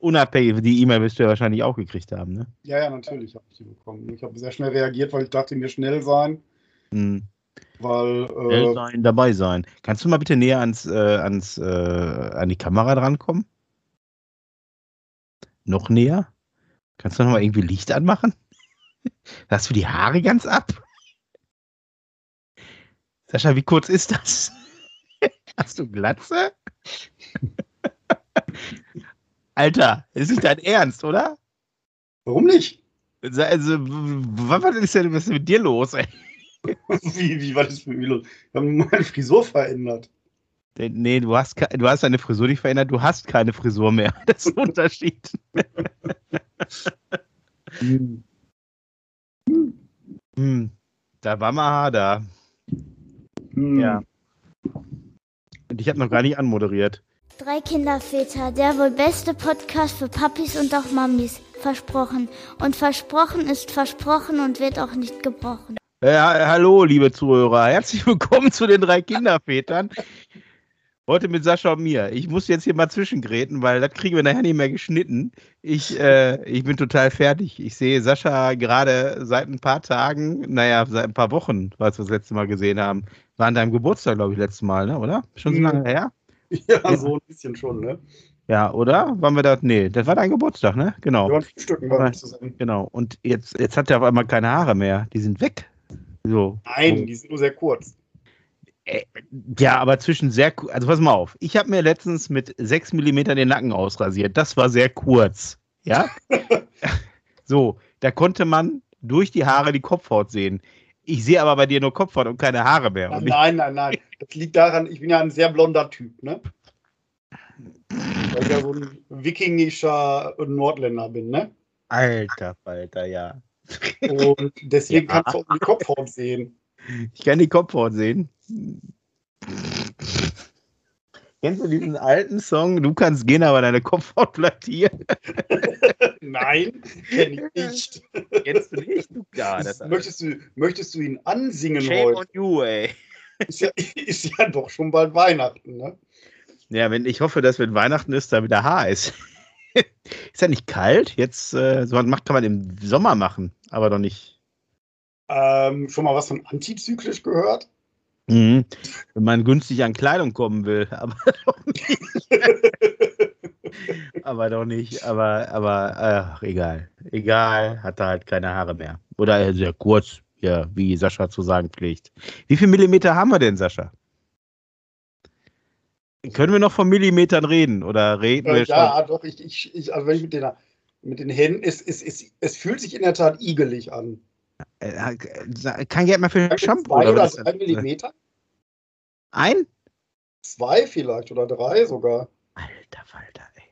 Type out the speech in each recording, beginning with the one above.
unabhängig, die E-Mail wirst du ja wahrscheinlich auch gekriegt haben, ne? Ja, ja, natürlich habe ich die bekommen. Ich habe sehr schnell reagiert, weil ich dachte, mir schnell sein. Hm. Weil, Schnell äh, sein, dabei sein. Kannst du mal bitte näher ans, äh, ans, äh, an die Kamera drankommen? Noch näher? Kannst du noch mal irgendwie Licht anmachen? Hast du die Haare ganz ab? Sascha, wie kurz ist das? Hast du Glatze? Alter, ist nicht dein Ernst, oder? warum nicht? Also, was ist denn was ist mit dir los, ey? wie, wie war das mit mir los? Ich habe meine Frisur verändert. Nee, du hast, du hast deine Frisur nicht verändert, du hast keine Frisur mehr. Das ist ein Unterschied. Hm, da war mal da. Hm. Ja. Und ich habe noch gar nicht anmoderiert. Drei Kinderväter, der wohl beste Podcast für Papis und auch Mamis. Versprochen. Und versprochen ist versprochen und wird auch nicht gebrochen. Ja, hallo, liebe Zuhörer. Herzlich willkommen zu den drei Kindervätern. Heute mit Sascha und mir. Ich muss jetzt hier mal zwischengräten, weil das kriegen wir nachher nicht mehr geschnitten. Ich, äh, ich bin total fertig. Ich sehe Sascha gerade seit ein paar Tagen, naja, seit ein paar Wochen, als wir das letzte Mal gesehen haben. War an deinem Geburtstag, glaube ich, letztes Mal, ne? oder? Schon so Mhm. lange her? Ja, so ein bisschen schon, ne? Ja, oder? Waren wir da? Nee, das war dein Geburtstag, ne? Genau. Wir waren frühstücken waren zusammen. Genau. Und jetzt, jetzt hat er auf einmal keine Haare mehr. Die sind weg. So. Nein, die sind nur sehr kurz. Ja, aber zwischen sehr, ku- also pass mal auf. Ich habe mir letztens mit 6 mm den Nacken ausrasiert. Das war sehr kurz. Ja? so, da konnte man durch die Haare die Kopfhaut sehen. Ich sehe aber bei dir nur Kopfhaut und keine Haare mehr. Ich, Nein, nein, nein. Das liegt daran, ich bin ja ein sehr blonder Typ, ne? Weil ich ja so ein wikingischer Nordländer bin, ne? alter Falter, ja. Und deswegen Ja. kannst du auch die Kopfhaut sehen. Ich kann die Kopfhaut sehen. Kennst du diesen alten Song? Du kannst gehen, aber deine Kopfhaut bleibt hier. Nein, kenne ich nicht. Kennst du nicht? Du gar Das, möchtest, du, möchtest du ihn ansingen Shame on heute? you, ey. Ist ja, ist ja doch schon bald Weihnachten, ne? Ja, wenn, ich hoffe, dass wenn Weihnachten ist, da wieder Haar ist. ist ja nicht kalt. Jetzt, äh, so was macht, kann man im Sommer machen, aber doch nicht. Ähm, schon mal was von antizyklisch gehört? Mhm. Wenn man günstig an Kleidung kommen will, aber doch nicht. aber doch nicht. Aber, aber, ach, egal. Egal, hat er halt keine Haare mehr. Oder äh, sehr kurz, ja, wie Sascha zu sagen pflegt. Wie viel Millimeter haben wir denn, Sascha? Können wir noch von Millimetern reden? Oder reden Äh, wir schon? ja, doch, ich, ich, ich, also wenn ich mit den, mit den Händen, es, es, es, es fühlt sich in der Tat igelig an. Äh, Kein Geld mehr für Shampoo. Oder oder drei? Millimeter? Ein? Zwei vielleicht oder drei sogar. Alter Falter, ey.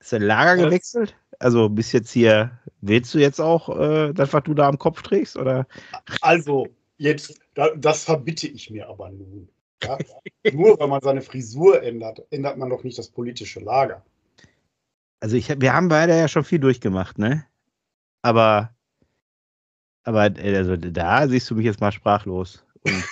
Ist der Lager Was? gewechselt? Also bis jetzt hier, willst du jetzt auch äh, das, was du da am Kopf trägst? Oder? Also, jetzt, da, das verbitte ich mir aber nun. Ja? Nur weil man seine Frisur ändert, ändert man doch nicht das politische Lager. Also ich, wir haben beide ja schon viel durchgemacht, ne? Aber, aber äh, also da siehst du mich jetzt mal sprachlos. Und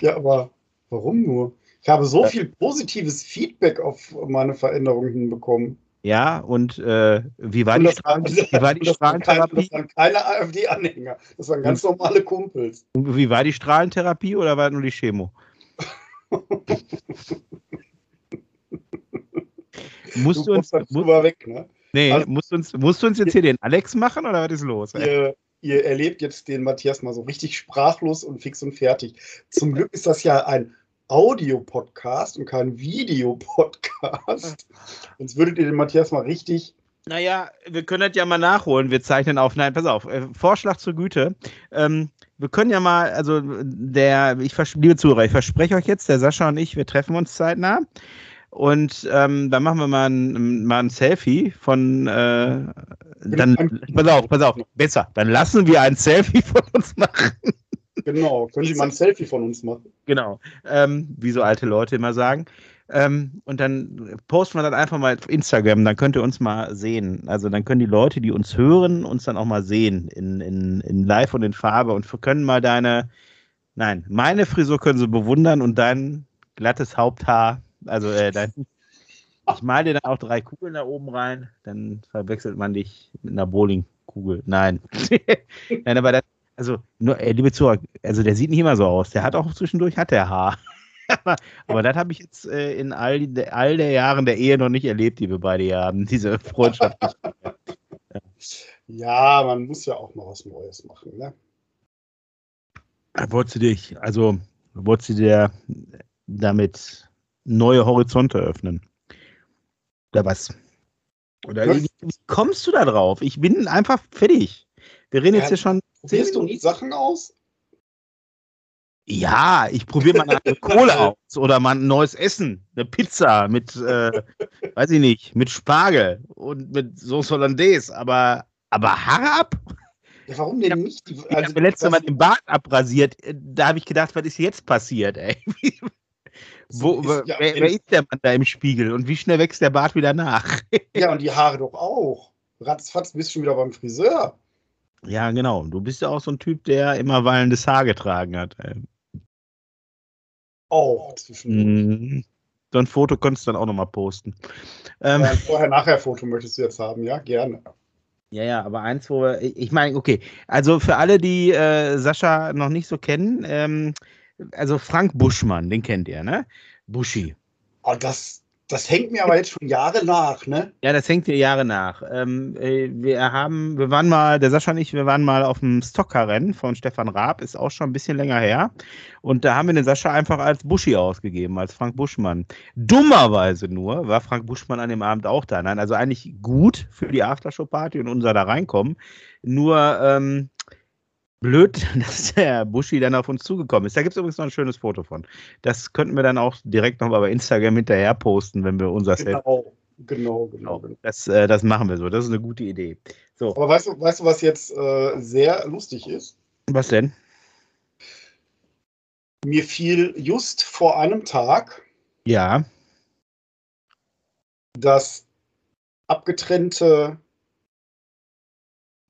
Ja, aber warum nur? Ich habe so viel positives Feedback auf meine Veränderung hinbekommen. ja, und äh, wie war Und die, waren- Strahlen, wie war die das waren keine, Strahlentherapie? das waren keine AfD-Anhänger. Das waren ganz normale Kumpels. Wie war die Strahlentherapie oder war nur die Chemo? musst du uns, kommst dann mu drüber weg, ne? nee, Also- musst, du uns, musst du uns jetzt hier den Alex machen oder was ist los? ey? Ihr, erlebt jetzt den Matthias mal so richtig sprachlos und fix und fertig. Zum Glück ist das ja ein Audio-Podcast und kein Videopodcast. Sonst würdet ihr den Matthias mal richtig. Naja, wir können das ja mal nachholen. Wir zeichnen auf. Nein, pass auf. Äh, Vorschlag zur Güte. Ähm, wir können ja mal, also der, ich liebe Zuhörer, ich verspreche euch jetzt, der Sascha und ich, wir treffen uns zeitnah. Und ähm, dann machen wir mal ein, mal ein Selfie von, äh, dann, pass auf, pass auf, besser. Dann lassen wir ein Selfie von uns machen. Genau, können Sie mal ein Selfie von uns machen? Genau. Ähm, wie so alte Leute immer sagen. Ähm, und dann posten wir das einfach mal auf Instagram, dann könnt ihr uns mal sehen. Also dann können die Leute, die uns hören, uns dann auch mal sehen in, in, in live und in Farbe und können mal deine, nein, meine Frisur können sie bewundern und dein glattes Haupthaar, also äh, dein, Ich male dir dann auch drei Kugeln da oben rein, dann verwechselt man dich mit einer Bowlingkugel. Nein. Nein, aber das, also, nur, äh, liebe Zuhörer, also der sieht nicht immer so aus. Der hat auch zwischendurch hat der Haar. aber, aber das habe ich jetzt äh, in all, all der Jahren der Ehe noch nicht erlebt, die wir beide hier haben, diese Freundschaft. ja. ja, man muss ja auch mal was Neues machen, ne? Wolltest du dich, also wolltest du dir damit neue Horizonte öffnen? Oder was? Oder was? Wie, wie, kommst du da drauf? Ich bin einfach fertig. Wir reden ja, jetzt hier schon. Probierst du Sachen aus? Ja, ich probiere mal eine Kohle aus oder mal ein neues Essen, eine Pizza mit, äh, weiß ich nicht, mit Spargel und mit Sauce Hollandaise, aber, aber Haare ab? Ja, warum denn nicht? Die, also, ich habe letztes Mal den Bart abrasiert. Da habe ich gedacht, was ist jetzt passiert, ey? Wo, ist, ja, wer, wer ist der Mann da im Spiegel und wie schnell wächst der Bart wieder nach? ja, und die Haare doch auch. Ratzfatz bist du schon wieder beim Friseur. Ja, genau. Du bist ja auch so ein Typ, der immer wallendes Haar getragen hat. Auch zwischendurch. Mhm. So ein Foto könntest du dann auch nochmal posten. Ähm, ja, Vorher-Nachher-Foto möchtest du jetzt haben, ja? Gerne. Ja, ja, aber eins, wo wir, ich meine, okay, also für alle, die äh, Sascha noch nicht so kennen, ähm, also Frank Buschmann, den kennt ihr, ne? Buschi. Oh, das, das hängt mir aber jetzt schon Jahre nach, ne? Ja, das hängt dir Jahre nach. Ähm, äh, wir haben, wir waren mal, der Sascha und ich, wir waren mal auf dem Stocker-Rennen von Stefan Raab, ist auch schon ein bisschen länger her. Und da haben wir den Sascha einfach als Buschi ausgegeben, als Frank Buschmann. Dummerweise nur war Frank Buschmann an dem Abend auch da. Nein, also eigentlich gut für die Aftershow-Party und unser da reinkommen. Nur, ähm, blöd, dass der Buschi dann auf uns zugekommen ist. Da gibt es übrigens noch ein schönes Foto von. Das könnten wir dann auch direkt noch mal bei Instagram hinterher posten, wenn wir unser genau, Genau, genau, genau. Das, äh, das machen wir so. Das ist eine gute Idee. So. Aber weißt du, weißt du, was jetzt äh, sehr lustig ist? Was denn? Mir fiel just vor einem Tag ja. das abgetrennte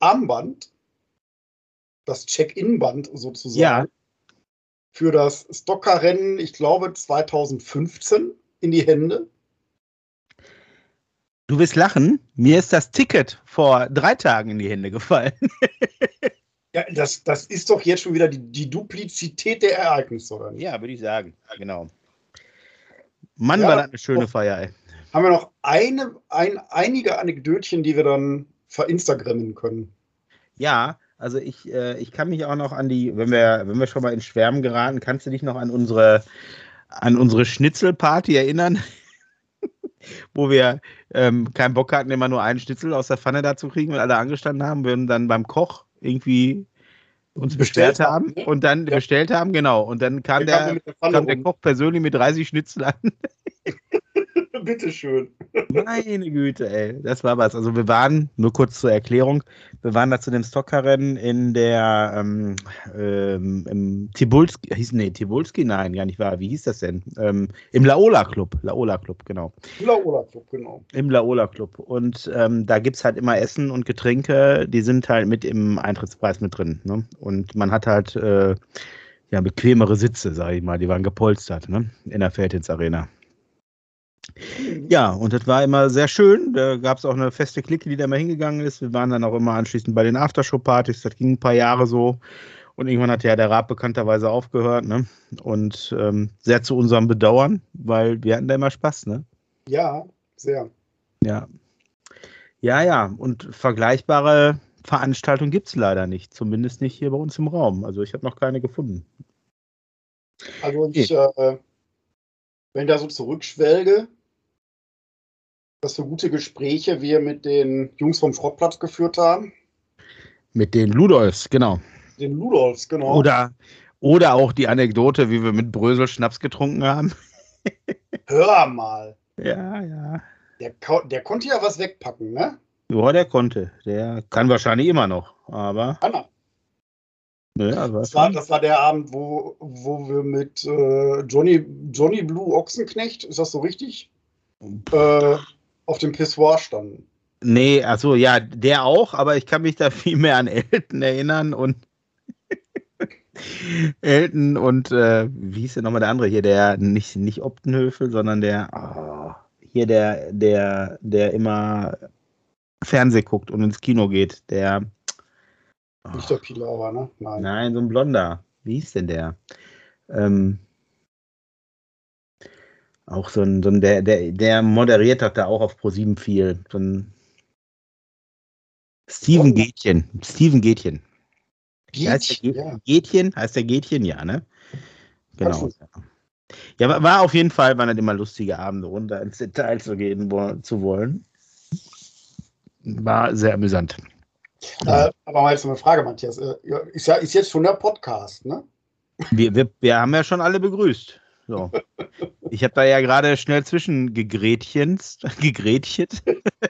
Armband das Check-in-Band sozusagen ja. für das Stocker-Rennen, ich glaube 2015, in die Hände. Du wirst lachen. Mir ist das Ticket vor drei Tagen in die Hände gefallen. ja, das, das ist doch jetzt schon wieder die, die Duplizität der Ereignisse, oder nicht? Ja, würde ich sagen. Genau. Mann, ja, war das eine schöne Feier, ey. Haben wir noch eine, ein, einige Anekdötchen, die wir dann verinstagrammen können? Ja, also ich, äh, ich kann mich auch noch an die, wenn wir, wenn wir schon mal ins Schwärmen geraten, kannst du dich noch an unsere, an unsere Schnitzelparty erinnern? wo wir ähm, keinen Bock hatten, immer nur einen Schnitzel aus der Pfanne da zu kriegen, weil alle angestanden haben, wir dann beim Koch irgendwie uns bestellt, haben ne? und dann ja. bestellt haben, genau. Und dann kam, der, der kam der Koch persönlich mit 30 Schnitzel an. Bitteschön. Meine Güte, ey. Das war was. Also wir waren, nur kurz zur Erklärung, wir waren da zu dem Stocker-Rennen in der ähm, ähm, im Tibulski, hieß, nee, Tibulski, nein, gar nicht wahr. Wie hieß das denn? Ähm, Im Laola Club. Laola Club, genau. Laola Club, genau. Im Laola Club. Und ähm, da gibt es halt immer Essen und Getränke, die sind halt mit im Eintrittspreis mit drin. Ne? Und man hat halt äh, ja, bequemere Sitze, sage ich mal, die waren gepolstert, ne? In der Feldhins Arena. Ja, und das war immer sehr schön. Da gab es auch eine feste Clique, die da mal hingegangen ist. Wir waren dann auch immer anschließend bei den Aftershow-Partys. Das ging ein paar Jahre so. Und irgendwann hat ja der Rat bekannterweise aufgehört. Ne? Und ähm, sehr zu unserem Bedauern, weil wir hatten da immer Spaß. Ne? Ja, sehr. Ja. Ja, ja. Und vergleichbare Veranstaltungen gibt es leider nicht. Zumindest nicht hier bei uns im Raum. Also ich habe noch keine gefunden. Also ich, äh, wenn ich da so zurückschwelge, was für gute Gespräche wir mit den Jungs vom Schrottplatz geführt haben. Mit den Ludolfs, genau. Den Ludolfs, genau. Oder, oder auch die Anekdote, wie wir mit Brösel Schnaps getrunken haben. Hör mal. Ja, ja. Der, der konnte ja was wegpacken, ne? Ja, der konnte. Der kann wahrscheinlich immer noch, aber. Kann er. Ja, das, war, das war der Abend, wo, wo wir mit äh, Johnny, Johnny Blue Ochsenknecht, ist das so richtig? Äh, auf dem Pissoir standen. Nee, achso, ja, der auch, aber ich kann mich da viel mehr an Elton erinnern und Elton und äh, wie hieß denn nochmal der andere hier, der nicht, nicht Optenhöfel, sondern der, oh, hier der, der, der immer Fernseh guckt und ins Kino geht, der. Oh, Nicht der Pilawa, ne? Nein. nein, so ein Blonder. Wie hieß denn der? Ähm, auch so ein, so ein der, der, der moderiert hat da auch auf Pro7 viel. So ein Steven Oh. Gätchen. Steven Gätchen. heißt der Geht, Gä- ja. Gätchen? Heißt der Gätchen? Ja, ne? Genau. Ja, war, war auf jeden Fall, waren das immer lustige Abende, runter ins Detail zu gehen wo, zu wollen. War sehr amüsant. Äh, aber mal jetzt eine Frage, Matthias. Äh, ja, ist, ja, ist jetzt schon der Podcast, ne? Wir, wir, wir haben ja schon alle begrüßt. So. Ich habe da ja gerade schnell zwischen gegrätchenst, gegrätchet,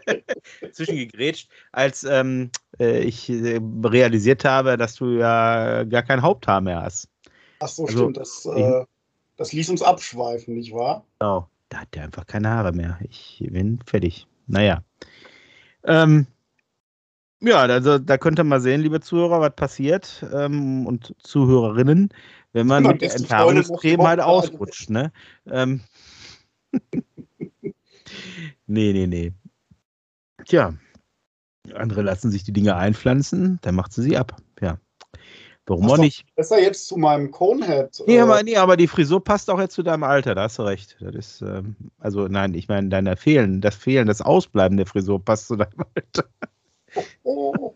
zwischen gegrätscht, als ähm, äh, ich äh, realisiert habe, dass du ja gar kein Haupthaar mehr hast. Ach so, Also, stimmt. Das, äh, das ließ uns abschweifen, nicht wahr? Genau. Da hat der einfach keine Haare mehr. Ich bin fertig. Naja. Ähm, ja, also da könnt ihr mal sehen, liebe Zuhörer, was passiert ähm, und Zuhörerinnen, wenn man mit der Enthaarungscreme halt ausrutscht, ne? Ähm, nee, nee, nee. Tja, andere lassen sich die Dinge einpflanzen, dann macht sie sie ab. Ja. Warum auch nicht? Besser jetzt zu meinem Conehead. Nee, äh, aber, nee, aber die Frisur passt auch jetzt zu deinem Alter, da hast du recht. Das ist, ähm, also nein, ich meine, deiner Fehlen, das Fehlen, das Ausbleiben der Frisur passt zu deinem Alter. Oh.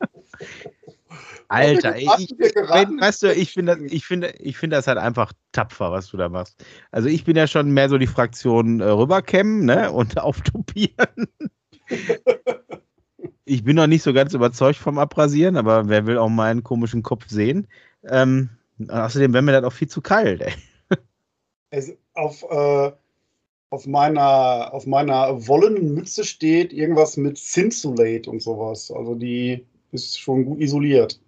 Alter, ey, ich, wenn, weißt du, ich finde, das- ich finde, ich finde das halt einfach tapfer, was du da machst. Also ich bin ja schon mehr so die Fraktion äh, rüberkämmen, ne, und auftupieren. ich bin noch nicht so ganz überzeugt vom Abrasieren, aber wer will auch meinen komischen Kopf sehen? Ähm, außerdem wäre mir das auch viel zu kalt, ey. Also auf, äh, auf, meiner, auf meiner wollenen Mütze steht irgendwas mit Cinsulate und sowas. Also die ist schon gut isoliert.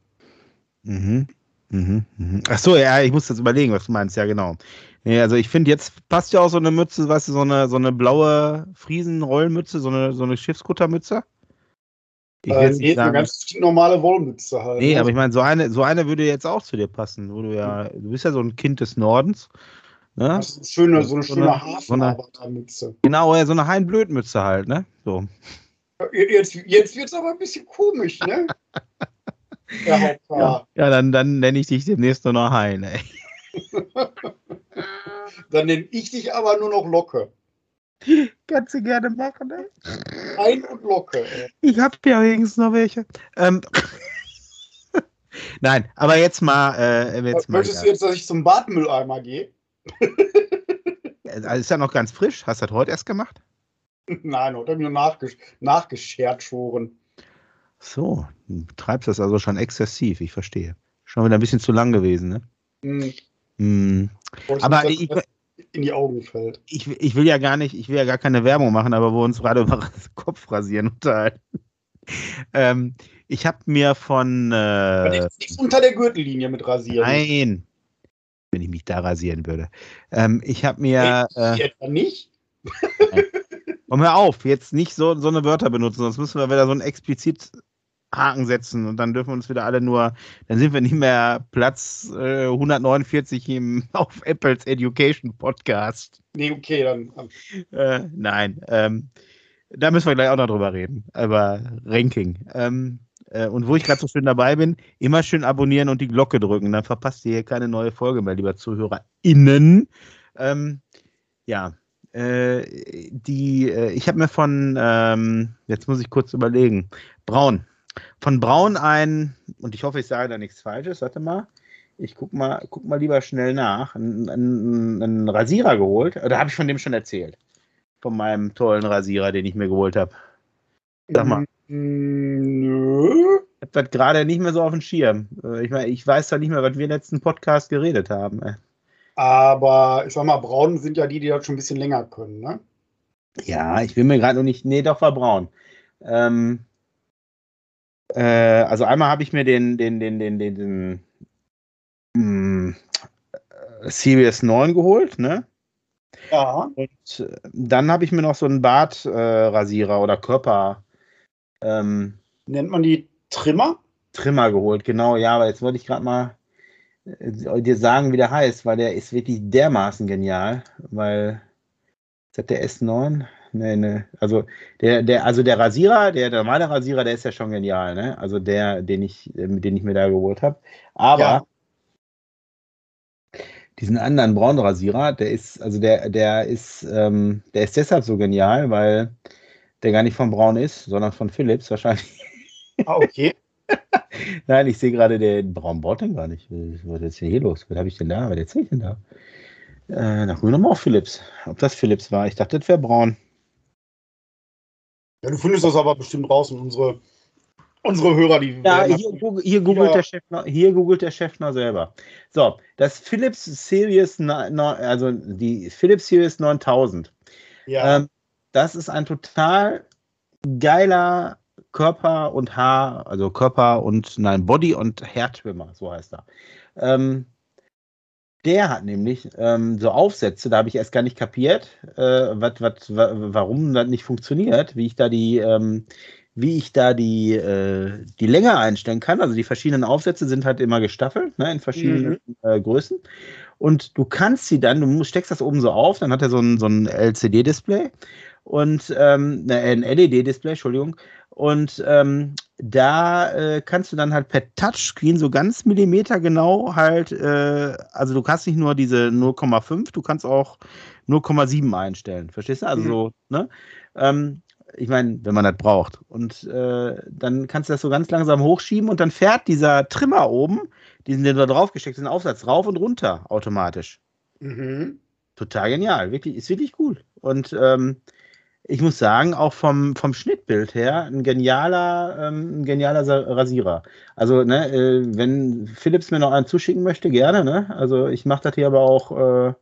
Mhm. Mhm. Mhm. Ach so, ja, ich muss jetzt überlegen, was du meinst. Ja, genau. Nee, also ich finde, jetzt passt ja auch so eine Mütze, weißt du, so eine, so eine blaue Friesenrollmütze, so eine, so eine Schiffskuttermütze. Ich Äh, jetzt nee, eine ganz normale Wollmütze halt. nee, ne? aber ich meine, so eine, so eine würde jetzt auch zu dir passen, wo du ja, du bist ja so ein Kind des Nordens. Ne? Das ist eine schöne, so eine So schöne so Hafenarbeitermütze. Genau, ja, so eine Heinblödmütze halt, ne? So. Jetzt, jetzt wird es aber ein bisschen komisch, ne? Der Haupthaar. Ja, dann, dann nenne ich dich demnächst nur noch Hein, ey. Dann nenne ich dich aber nur noch Locke. Kannst du gerne machen, ey. Ein und Locke. Ey. Ich hab ja wenigstens noch welche. Ähm, Nein, aber jetzt mal, äh, jetzt mal. Möchtest du jetzt, dass ich zum Badmülleimer gehe? Also ist ja noch ganz frisch. Hast du das heute erst gemacht? Nein, heute habe ich nur nachgesch nachgeschert schoren. So, du treibst das also schon exzessiv, ich verstehe. Schon wieder ein bisschen zu lang gewesen, ne? Hm, Hm. wollte Aber nicht, ich, das in die Augen fällt. ich, ich will ja gar nicht, ich will ja gar keine Werbung machen, aber wo uns gerade über Kopfrasieren unterhalten. Ähm, ich habe mir von äh, nichts unter der Gürtellinie mit rasieren. Nein, wenn ich mich da rasieren würde. Ähm, ich habe mir äh, etwa nicht? Komm hör auf, jetzt nicht so, so eine Wörter benutzen, sonst müssen wir wieder so einen explizit Haken setzen und dann dürfen wir uns wieder alle nur, dann sind wir nicht mehr Platz äh, 149 im, auf Apples Education Podcast. Nee, okay, dann. Äh, nein, ähm, da müssen wir gleich auch noch drüber reden, über Ranking. Ähm, äh, und wo ich gerade so schön dabei bin, immer schön abonnieren und die Glocke drücken, dann verpasst ihr hier keine neue Folge mehr, lieber ZuhörerInnen. Ähm, ja, äh, die, äh, ich habe mir von, ähm, jetzt muss ich kurz überlegen, Braun. Von Braun ein, und ich hoffe, ich sage da nichts Falsches, warte mal. Ich guck mal, guck mal lieber schnell nach. Einen, Rasierer geholt. Oder habe ich von dem schon erzählt? Von meinem tollen Rasierer, den ich mir geholt habe. Sag mal. Mm, Nö. Ich habe das gerade nicht mehr so auf dem Schirm. Äh, Ich meine, ich weiß zwar nicht mehr, was wir im letzten Podcast geredet haben. ey. Aber ich sag mal, Braunen sind ja die, die das schon ein bisschen länger können, ne? Ja, ich will mir gerade noch nicht. Nee, doch war braun. Ähm, äh, also einmal habe ich mir den, den, den, den, den, den mh, äh, Series 9 geholt, ne? Ja. Und äh, dann habe ich mir noch so einen Bartrasierer äh, oder Körper ähm, Nennt man die Trimmer? Trimmer geholt, genau, ja, aber jetzt wollte ich gerade mal äh, dir sagen, wie der heißt, weil der ist wirklich dermaßen genial, weil ist das der S9? nee, nee. Also der, der, also der Rasierer, der, der normale Rasierer, der ist ja schon genial, ne? Also der, den ich, den ich mir da geholt habe. Aber ja. diesen anderen braunen Rasierer, der ist, also der, der ist, ähm, der ist deshalb so genial, weil der gar nicht von Braun ist, sondern von Philips wahrscheinlich. Ah, okay. Nein, ich sehe gerade den braunen Bord gar nicht. Was ist denn hier los? Was habe ich denn da? Was erzähle ich denn da? Äh, nach mir nochmal auf Philips. Ob das Philips war? Ich dachte, das wäre braun. Ja, du findest das aber bestimmt raus und unsere, unsere Hörer, die. Ja, hier, hier, googelt der Chef hier googelt der Chef noch selber. So, das Philips Series, also die Philips Series 9000. Ja. Ähm, das ist ein total geiler Körper und Haar, also Körper und nein, Body und Hair Trimmer, so heißt er. Ähm, der hat nämlich ähm, so Aufsätze, da habe ich erst gar nicht kapiert, äh, wat, wat, warum das nicht funktioniert, wie ich da die, ähm, wie ich da die, äh, die Länge einstellen kann. Also die verschiedenen Aufsätze sind halt immer gestaffelt, ne, in verschiedenen mhm. äh, Größen. Und du kannst sie dann, du steckst das oben so auf, dann hat er so ein, so ein LCD-Display und ähm, ein LED-Display, Entschuldigung. Und ähm, da äh, kannst du dann halt per Touchscreen so ganz Millimeter genau halt, äh, also du kannst nicht nur diese 0,5, du kannst auch 0,7 einstellen. Verstehst du? Also mhm. so, ne? Ähm, ich meine, wenn man das braucht. Und äh, dann kannst du das so ganz langsam hochschieben und dann fährt dieser Trimmer oben, diesen, den du da drauf gesteckt den Aufsatz rauf und runter automatisch. Mhm. Total genial. Wirklich, ist wirklich cool. Und ähm, ich muss sagen, auch vom, vom Schnittbild her ein genialer, ähm, ein genialer Rasierer. Also, ne, äh, wenn Philips mir noch einen zuschicken möchte, gerne, ne? Also ich mache das hier aber auch, äh,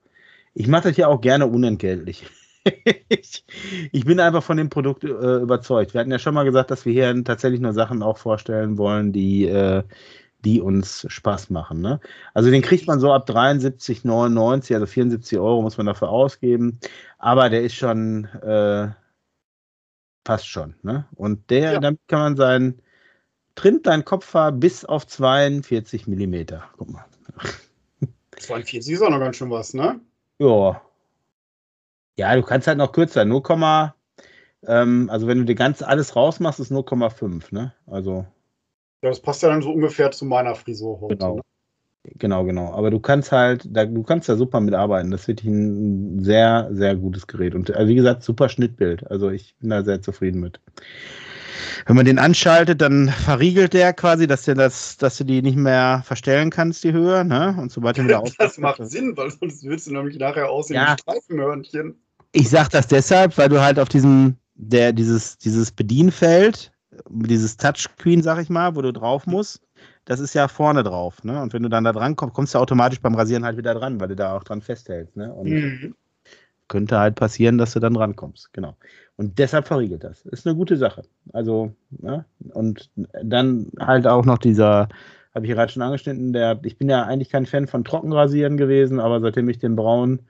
ich mache das hier auch gerne unentgeltlich. ich, ich, bin einfach von dem Produkt äh, überzeugt. Wir hatten ja schon mal gesagt, dass wir hier tatsächlich nur Sachen auch vorstellen wollen, die, äh, die uns Spaß machen. Ne? Also den kriegt man so ab 73,99, also 74 Euro muss man dafür ausgeben. Aber der ist schon, äh, passt schon. Ne? Und der, ja. damit kann man sein, trimmt dein Kopfhaar bis auf 42 Millimeter. Guck mal. 42 ist auch noch ganz schön was, ne? Ja. Ja, du kannst halt noch kürzer, 0, ähm, also wenn du dir ganz alles rausmachst, ist 0,5, ne? Also. Ja, das passt ja dann so ungefähr zu meiner Frisur heute. Genau. Ne? Genau, genau. Aber du kannst halt, da, du kannst da super mitarbeiten. Das ist wirklich ein sehr, sehr gutes Gerät. Und also wie gesagt, super Schnittbild. Also ich bin da sehr zufrieden mit. Wenn man den anschaltet, dann verriegelt der quasi, dass du, das, dass du die nicht mehr verstellen kannst, die Höhe. Ne? Und sobald du wieder Das macht Sinn, weil sonst würdest du nämlich nachher aussehen ja. wie Streifenhörnchen. Ich sag das deshalb, weil du halt auf diesem, der, dieses, dieses Bedienfeld, dieses Touchscreen, sag ich mal, wo du drauf musst, das ist ja vorne drauf. Ne? Und wenn du dann da dran kommst, kommst du automatisch beim Rasieren halt wieder dran, weil du da auch dran festhältst. Ne? Und mhm. könnte halt passieren, dass du dann rankommst. Genau. Und deshalb verriegelt das. Ist eine gute Sache. Also, ne? und dann halt auch noch dieser, habe ich gerade schon angeschnitten, der, ich bin ja eigentlich kein Fan von Trockenrasieren gewesen, aber seitdem ich den Braun,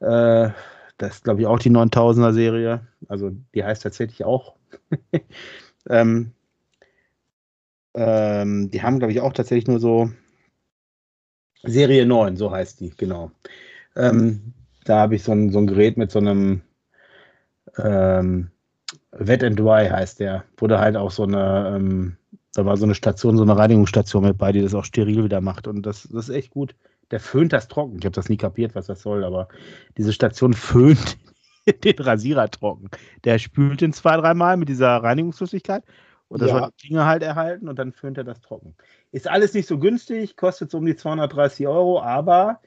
äh, das ist glaube ich auch die 9000er Serie, also die heißt tatsächlich auch. ähm, ähm, die haben, glaube ich, auch tatsächlich nur so Serie 9, so heißt die, genau. Ähm, da habe ich so ein, so ein Gerät mit so einem ähm, Wet and Dry heißt der, wurde halt auch so eine, ähm, da war so eine Station, so eine Reinigungsstation mit bei, die das auch steril wieder macht und das, das ist echt gut. Der föhnt das trocken. Ich habe das nie kapiert, was das soll, aber diese Station föhnt den Rasierer trocken. Der spült den zwei, dreimal mit dieser Reinigungsflüssigkeit und das ja. soll die Dinge halt erhalten und dann föhnt er das trocken. Ist alles nicht so günstig, kostet so um die 230 Euro, aber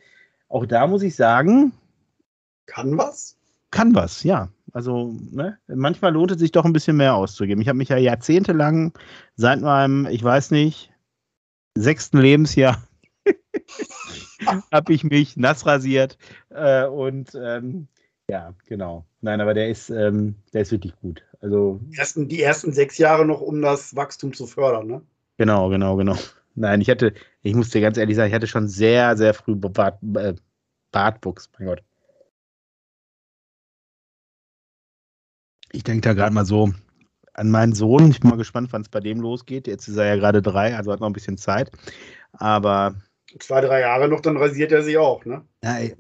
auch da muss ich sagen. Kann was? Kann was, ja. Also, ne, manchmal lohnt es sich doch ein bisschen mehr auszugeben. Ich habe mich ja jahrzehntelang seit meinem, ich weiß nicht, sechsten Lebensjahr habe ich mich nass rasiert äh, und ähm, ja, genau. Nein, aber der ist, ähm, der ist wirklich gut. Also die ersten, die ersten sechs Jahre noch, um das Wachstum zu fördern, ne? Genau, genau, genau. Nein, ich hatte, ich muss dir ganz ehrlich sagen, ich hatte schon sehr, sehr früh Bart, äh, Bartwuchs, mein Gott. Ich denke da gerade mal so an meinen Sohn. Ich bin mal gespannt, wann es bei dem losgeht. Jetzt ist er ja gerade drei, also hat noch ein bisschen Zeit. Aber zwei, drei Jahre noch, dann rasiert er sich auch, ne? Nein,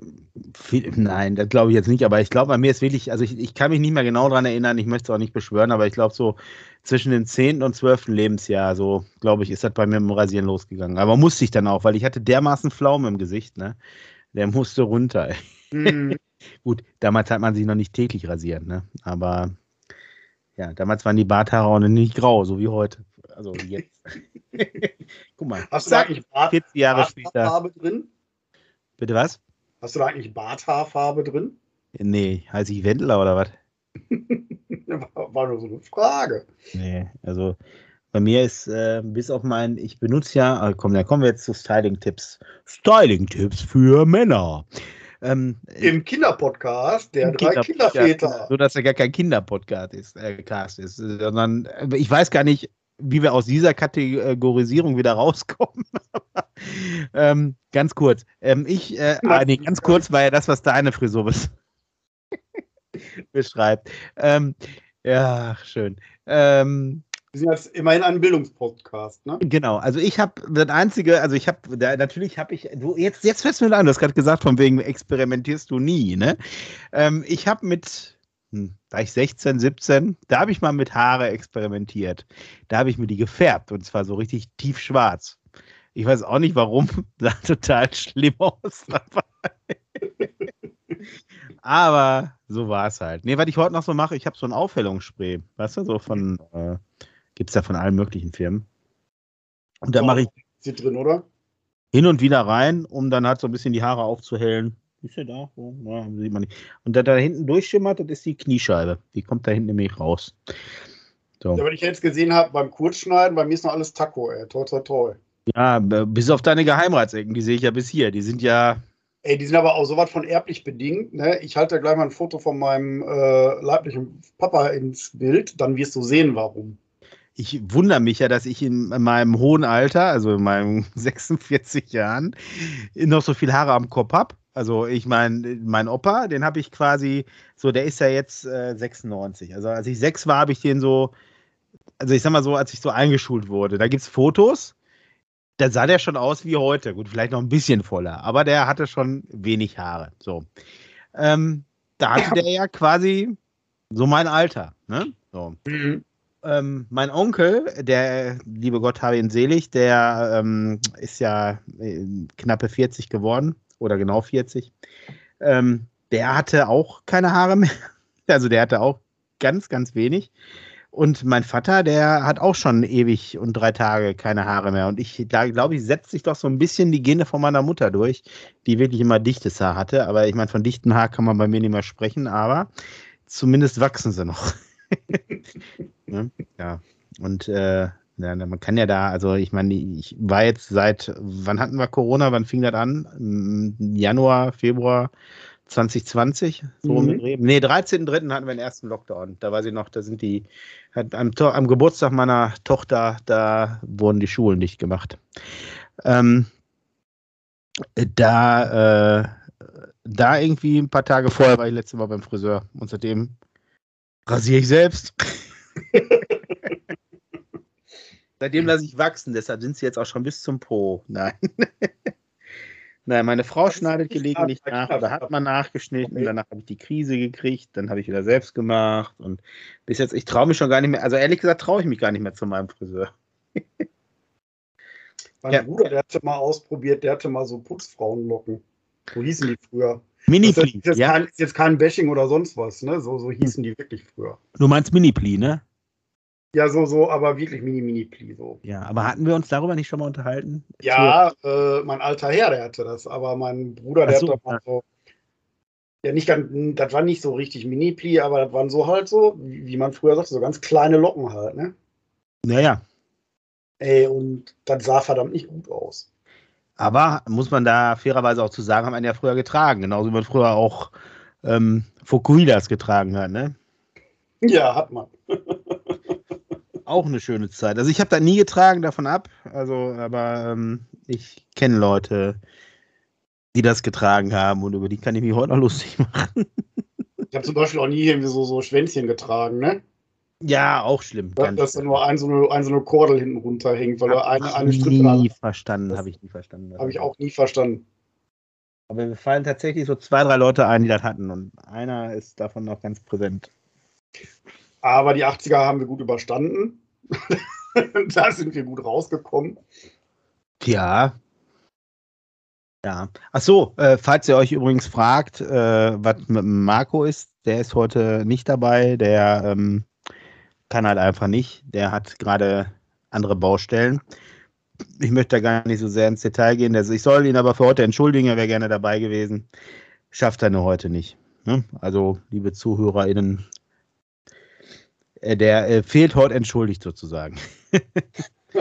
viel, nein das glaube ich jetzt nicht. Aber ich glaube, bei mir ist wirklich, also ich, ich kann mich nicht mehr genau daran erinnern, ich möchte es auch nicht beschwören, aber ich glaube, so zwischen dem 10. und 12. Lebensjahr, so glaube ich, ist das bei mir mit dem Rasieren losgegangen. Aber musste ich dann auch, weil ich hatte dermaßen Pflaumen im Gesicht, ne? Der musste runter. Mhm. Gut, damals hat man sich noch nicht täglich rasiert, ne? Aber ja, damals waren die Barthaare auch noch nicht grau, so wie heute. Also jetzt. Guck mal. Hast du da eigentlich Bart, 40 Jahre Barthaarfarbe drin? Bitte was? Hast du da eigentlich Barthaarfarbe drin? Nee, heiße ich Wendler oder was? War nur so eine Frage. Nee, also bei mir ist äh, bis auf mein, ich benutze ja, äh, komm, da kommen wir jetzt zu Styling-Tipps. Styling-Tipps für Männer. Ähm, Im Kinderpodcast der drei Kinder Kinderväter. Ja, so dass er gar kein Kinderpodcast ist, äh, Cast ist, sondern äh, ich weiß gar nicht, wie wir aus dieser Kategorisierung wieder rauskommen. ähm, ganz kurz. Ähm, ich, äh, ah, nee, ganz kurz war ja das, was deine Frisur beschreibt. Ähm, ja, schön. Ähm, wir sind jetzt immerhin ein Bildungspodcast, ne? Genau, also ich habe das einzige, also ich habe, natürlich habe ich, du, jetzt, jetzt fällst du mir an, du hast gerade gesagt, von wegen experimentierst du nie, ne? Ähm, ich habe mit, hm, war ich 16, 17, da habe ich mal mit Haare experimentiert. Da habe ich mir die gefärbt und zwar so richtig tiefschwarz. Ich weiß auch nicht warum, sah total schlimm aus. Aber so war es halt. Nee, was ich heute noch so mache, ich habe so ein Aufhellungsspray, weißt du, so von, äh, Gibt es ja von allen möglichen Firmen. Und da mache ich. Sie drin, oder? Hin und wieder rein, um dann halt so ein bisschen die Haare aufzuhellen. Ist ja da? Oh, ja, sieht man nicht. Und da da hinten durchschimmert, das ist die Kniescheibe. Die kommt da hinten nämlich raus. So. Ja, wenn ich jetzt gesehen habe, beim Kurzschneiden, bei mir ist noch alles Taco, ey. Toll, toll, toll. Ja, bis auf deine Geheimratsecken, die sehe ich ja bis hier. Die sind ja. Ey, die sind aber auch so was von erblich bedingt. Ne? Ich halte gleich mal ein Foto von meinem äh, leiblichen Papa ins Bild, dann wirst du sehen, warum ich wundere mich ja, dass ich in meinem hohen Alter, also in meinen 46 Jahren, noch so viel Haare am Kopf habe. Also ich meine, mein Opa, den habe ich quasi, so der ist ja jetzt äh, 96. Also als ich sechs war, habe ich den so, also ich sag mal so, als ich so eingeschult wurde, da gibt es Fotos, da sah der schon aus wie heute. Gut, vielleicht noch ein bisschen voller, aber der hatte schon wenig Haare. So. Ähm, da hatte der ja quasi so mein Alter. Ne? So. Mhm ähm, mein Onkel, der, liebe Gott habe ihn selig, der ähm, ist ja äh, knappe 40 geworden oder genau 40. Ähm, der hatte auch keine Haare mehr. Also der hatte auch ganz, ganz wenig. Und mein Vater, der hat auch schon ewig und drei Tage keine Haare mehr. Und ich, da glaube ich, setzt sich doch so ein bisschen die Gene von meiner Mutter durch, die wirklich immer dichtes Haar hatte. Aber ich meine, von dichtem Haar kann man bei mir nicht mehr sprechen, aber zumindest wachsen sie noch. ne? Ja. Und äh, ja, man kann ja da, also ich meine, ich war jetzt seit, wann hatten wir Corona, wann fing das an? Januar, Februar 2020, so mhm. Nee, 13.3. hatten wir den ersten Lockdown. Da weiß ich noch, da sind die, am, am Geburtstag meiner Tochter, da wurden die Schulen dicht gemacht. Ähm, da, äh, da irgendwie ein paar Tage vorher war ich letztes Mal beim Friseur und seitdem Rasiere ich selbst. Seitdem lasse ich wachsen, deshalb sind sie jetzt auch schon bis zum Po. Nein. Nein, meine Frau schneidet gelegentlich nach oder hat mal nachgeschnitten. Okay. Danach habe ich die Krise gekriegt, dann habe ich wieder selbst gemacht und bis jetzt, ich traue mich schon gar nicht mehr. Also ehrlich gesagt, traue ich mich gar nicht mehr zu meinem Friseur. mein ja. Bruder, der hatte mal ausprobiert, der hatte mal so Putzfrauenlocken. So hießen die früher. Mini-Pli. Ist, ja? ist jetzt kein Bashing oder sonst was, ne? So, so hießen die wirklich früher. Du meinst Mini-Pli, ne? Ja, so, so, aber wirklich Mini-Mini-Pli. So. Ja, aber hatten wir uns darüber nicht schon mal unterhalten? Ja, äh, mein alter Herr, der hatte das, aber mein Bruder, der so, hat mal so. Ja, nicht ganz, das war nicht so richtig Mini-Pli, aber das waren so halt so, wie man früher sagte, so ganz kleine Locken halt, ne? Naja. Ey, und das sah verdammt nicht gut aus. Aber muss man da fairerweise auch zu sagen, haben einen ja früher getragen. Genauso wie man früher auch ähm, Fukuhilas getragen hat, ne? Ja, hat man. auch eine schöne Zeit. Also ich habe da nie getragen, davon ab. Also, aber ähm, ich kenne Leute, die das getragen haben und über die kann ich mich heute noch lustig machen. Ich habe zum Beispiel auch nie irgendwie so, so Schwänzchen getragen, ne? Ja, auch schlimm. Dass, dass da nur ein so, eine, ein so eine Kordel hinten runterhängt, weil er eine, eine Strippe nie verstanden, habe ich nie verstanden. Habe ich auch nie verstanden. Aber mir fallen tatsächlich so zwei, drei Leute ein, die das hatten und einer ist davon noch ganz präsent. Aber die 80er haben wir gut überstanden. da sind wir gut rausgekommen. Ja. Ja. Ach so, äh, falls ihr euch übrigens fragt, äh, was mit Marco ist, der ist heute nicht dabei. Der ähm, kann halt einfach nicht. Der hat gerade andere Baustellen. Ich möchte da gar nicht so sehr ins Detail gehen. Also ich soll ihn aber für heute entschuldigen, er wäre gerne dabei gewesen. Schafft er nur heute nicht. Ne? Also, liebe ZuhörerInnen, der äh, fehlt heute entschuldigt sozusagen.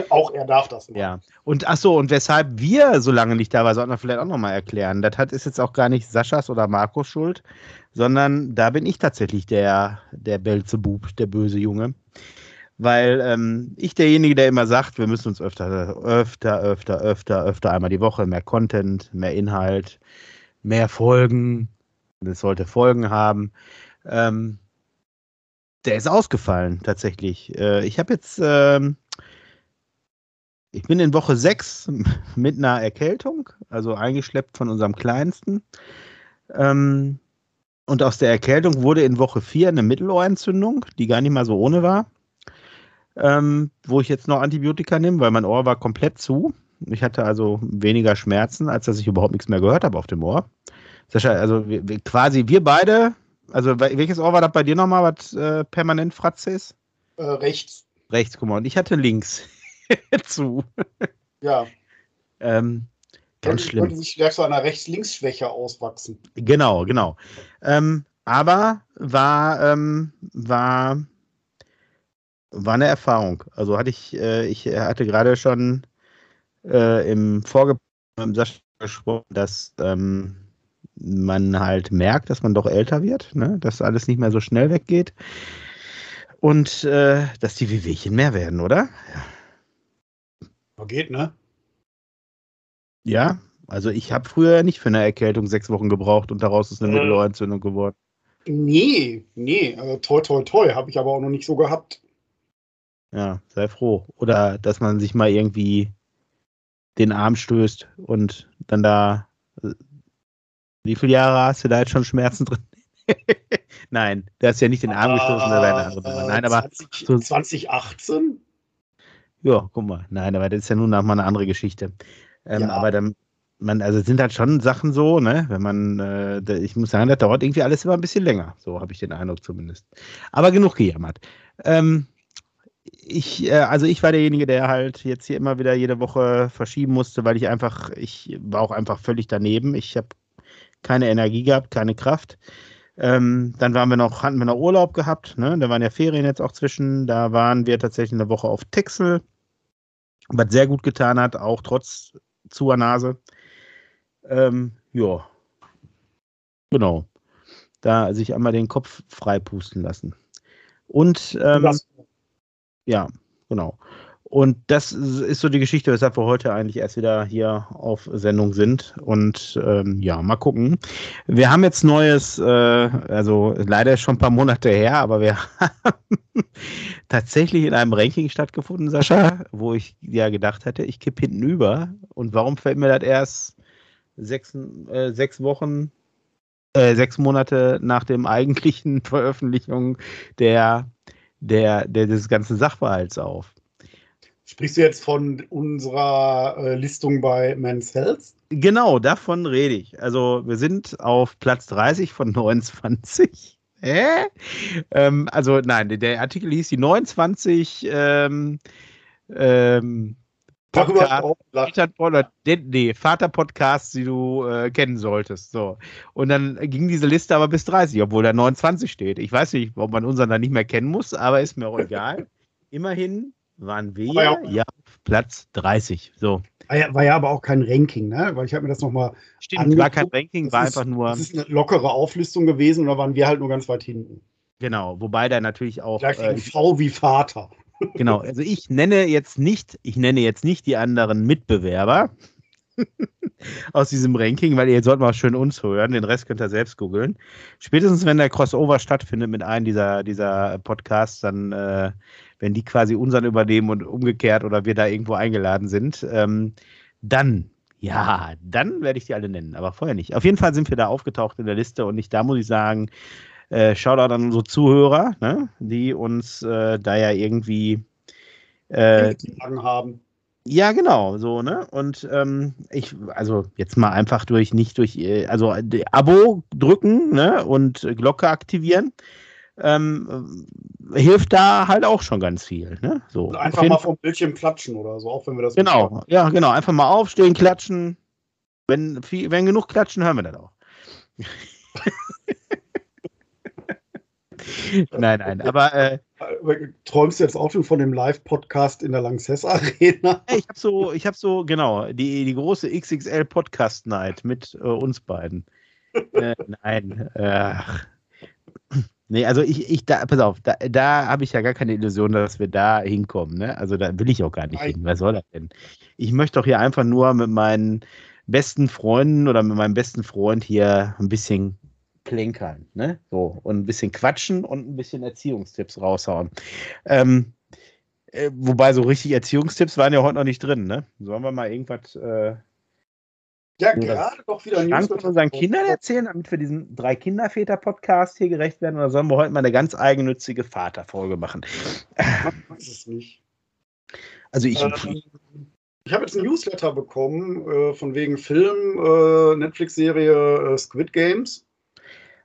Auch er darf das nicht. Ja. Und ach so, und weshalb wir so lange nicht da waren, sollten wir vielleicht auch nochmal erklären. Das hat, ist jetzt auch gar nicht Saschas oder Markus Schuld, sondern da bin ich tatsächlich der, der Belzebub, der böse Junge. Weil ähm, ich derjenige, der immer sagt, wir müssen uns öfter, öfter, öfter, öfter, öfter einmal die Woche mehr Content, mehr Inhalt, mehr Folgen. Das sollte Folgen haben. Ähm, der ist ausgefallen, tatsächlich. Äh, ich habe jetzt, ähm, ich bin in Woche 6 mit einer Erkältung, also eingeschleppt von unserem Kleinsten. Ähm, und aus der Erkältung wurde in Woche 4 eine Mittelohrentzündung, die gar nicht mal so ohne war. Ähm, wo ich jetzt noch Antibiotika nehme, weil mein Ohr war komplett zu. Ich hatte also weniger Schmerzen, als dass ich überhaupt nichts mehr gehört habe auf dem Ohr. Sascha, also wir, quasi wir beide also welches Ohr war das bei dir nochmal, was äh, permanent Fratze ist? Äh, rechts. Rechts, guck mal. Und ich hatte links zu. Ja. ähm, ganz schlimm. Könnte sich vielleicht zu einer Rechts-Links-Schwäche auswachsen. Genau, genau. Ähm, aber war, ähm, war, war eine Erfahrung. Also hatte ich, äh, ich hatte gerade schon äh, im Vorgespräch gesprochen, dass ähm, man halt merkt, dass man doch älter wird, ne? dass alles nicht mehr so schnell weggeht und äh, dass die Wehwehchen mehr werden, oder? Ja. Geht, ne? Ja, also ich habe früher nicht für eine Erkältung sechs Wochen gebraucht und daraus ist eine äh, Mittelohrentzündung geworden. Nee, nee, also toi, toi, toi, habe ich aber auch noch nicht so gehabt. Ja, sei froh. Oder dass man sich mal irgendwie den Arm stößt und dann da wie viele Jahre hast du da jetzt schon Schmerzen drin? Nein, der hast ja nicht den Arm gestoßen, da wäre eine andere Nummer. Nein, aber 20, so, 2018? Ja, guck mal. Nein, aber das ist ja nun noch mal eine andere Geschichte. Ähm, ja. Aber dann, man, also sind halt schon Sachen so, ne, wenn man, äh, ich muss sagen, das dauert irgendwie alles immer ein bisschen länger. So habe ich den Eindruck zumindest. Aber genug gejammert. Ähm, ich, äh, also ich war derjenige, der halt jetzt hier immer wieder jede Woche verschieben musste, weil ich einfach, ich war auch einfach völlig daneben. Ich habe keine Energie gehabt, keine Kraft. Ähm, dann waren wir noch, hatten wir noch Urlaub gehabt, ne? da waren ja Ferien jetzt auch zwischen. Da waren wir tatsächlich eine Woche auf Texel, was sehr gut getan hat, auch trotz zuer Nase. Ähm, ja, genau. Da sich einmal den Kopf freipusten lassen. Und ähm, ja, genau. Und das ist so die Geschichte, weshalb wir heute eigentlich erst wieder hier auf Sendung sind. Und ähm, ja, mal gucken. Wir haben jetzt Neues, äh, also leider schon ein paar Monate her, aber wir haben tatsächlich in einem Ranking stattgefunden, Sascha, wo ich ja gedacht hätte, ich kippe hinten über. Und warum fällt mir das erst sechs, äh, sechs Wochen, äh, sechs Monate nach dem eigentlichen Veröffentlichung der, der, der des ganzen Sachverhalts auf? Sprichst du jetzt von unserer äh, Listung bei Men's Health? Genau, davon rede ich. Also wir sind auf Platz 30 von 29. Hä? Ähm, also nein, der Artikel hieß die 29 ähm, ähm, Podcast, oder, nee, Vater-Podcasts, die du äh, kennen solltest. So. Und dann ging diese Liste aber bis 30, obwohl da 29 steht. Ich weiß nicht, ob man unseren dann nicht mehr kennen muss, aber ist mir auch egal. Immerhin waren wir ja, ja Platz 30. So. War ja, war ja, aber auch kein Ranking, ne? Weil ich habe mir das nochmal. Stimmt, angeguckt. war kein Ranking, das war ist, einfach nur. Das ist eine lockere Auflistung gewesen und da waren wir halt nur ganz weit hinten. Genau, wobei da natürlich auch. Äh, V wie Vater. Genau, also ich nenne jetzt nicht, ich nenne jetzt nicht die anderen Mitbewerber. aus diesem Ranking, weil ihr sollt mal schön uns hören, den Rest könnt ihr selbst googeln. Spätestens, wenn der Crossover stattfindet mit einem dieser, dieser Podcasts, dann, äh, wenn die quasi unseren übernehmen und umgekehrt oder wir da irgendwo eingeladen sind, ähm, dann, ja, dann werde ich die alle nennen, aber vorher nicht. Auf jeden Fall sind wir da aufgetaucht in der Liste und nicht da muss ich sagen, äh, Shoutout an unsere Zuhörer, ne, die uns äh, da ja irgendwie äh, haben. Ja, genau, so, ne? Und ähm, ich, also jetzt mal einfach durch, nicht durch, äh, also Abo drücken, ne? Und Glocke aktivieren. Ähm, hilft da halt auch schon ganz viel. Ne? So, Und einfach mal vom Bildschirm klatschen oder so, auch wenn wir das Genau, machen. ja, genau. Einfach mal aufstehen, klatschen. Wenn, viel, wenn genug klatschen, hören wir das auch. nein, nein, aber. Äh, Träumst du jetzt auch schon von dem Live-Podcast in der Lanxess Arena? Ich habe so, ich habe so, genau, die, die große XXL Podcast Night mit äh, uns beiden. äh, nein, äh, Nee, also ich, ich da, pass auf, da, da habe ich ja gar keine Illusion, dass wir da hinkommen. Ne? Also da will ich auch gar nicht Nein. hin. Was soll das denn? Ich möchte doch hier einfach nur mit meinen besten Freunden oder mit meinem besten Freund hier ein bisschen plänkern, ne? So, und ein bisschen quatschen und ein bisschen Erziehungstipps raushauen. Ähm, äh, wobei so richtig Erziehungstipps waren ja heute noch nicht drin, ne? Sollen wir mal irgendwas. Äh, ja, gerade doch wieder News. von unseren Kindern erzählen, damit wir diesen drei Kinderväter-Podcast hier gerecht werden? Oder sollen wir heute mal eine ganz eigennützige Vaterfolge machen? Ich weiß es nicht. Also ich. Ähm, ich habe jetzt ein Newsletter bekommen äh, von wegen Film, äh, Netflix-Serie äh, Squid Games.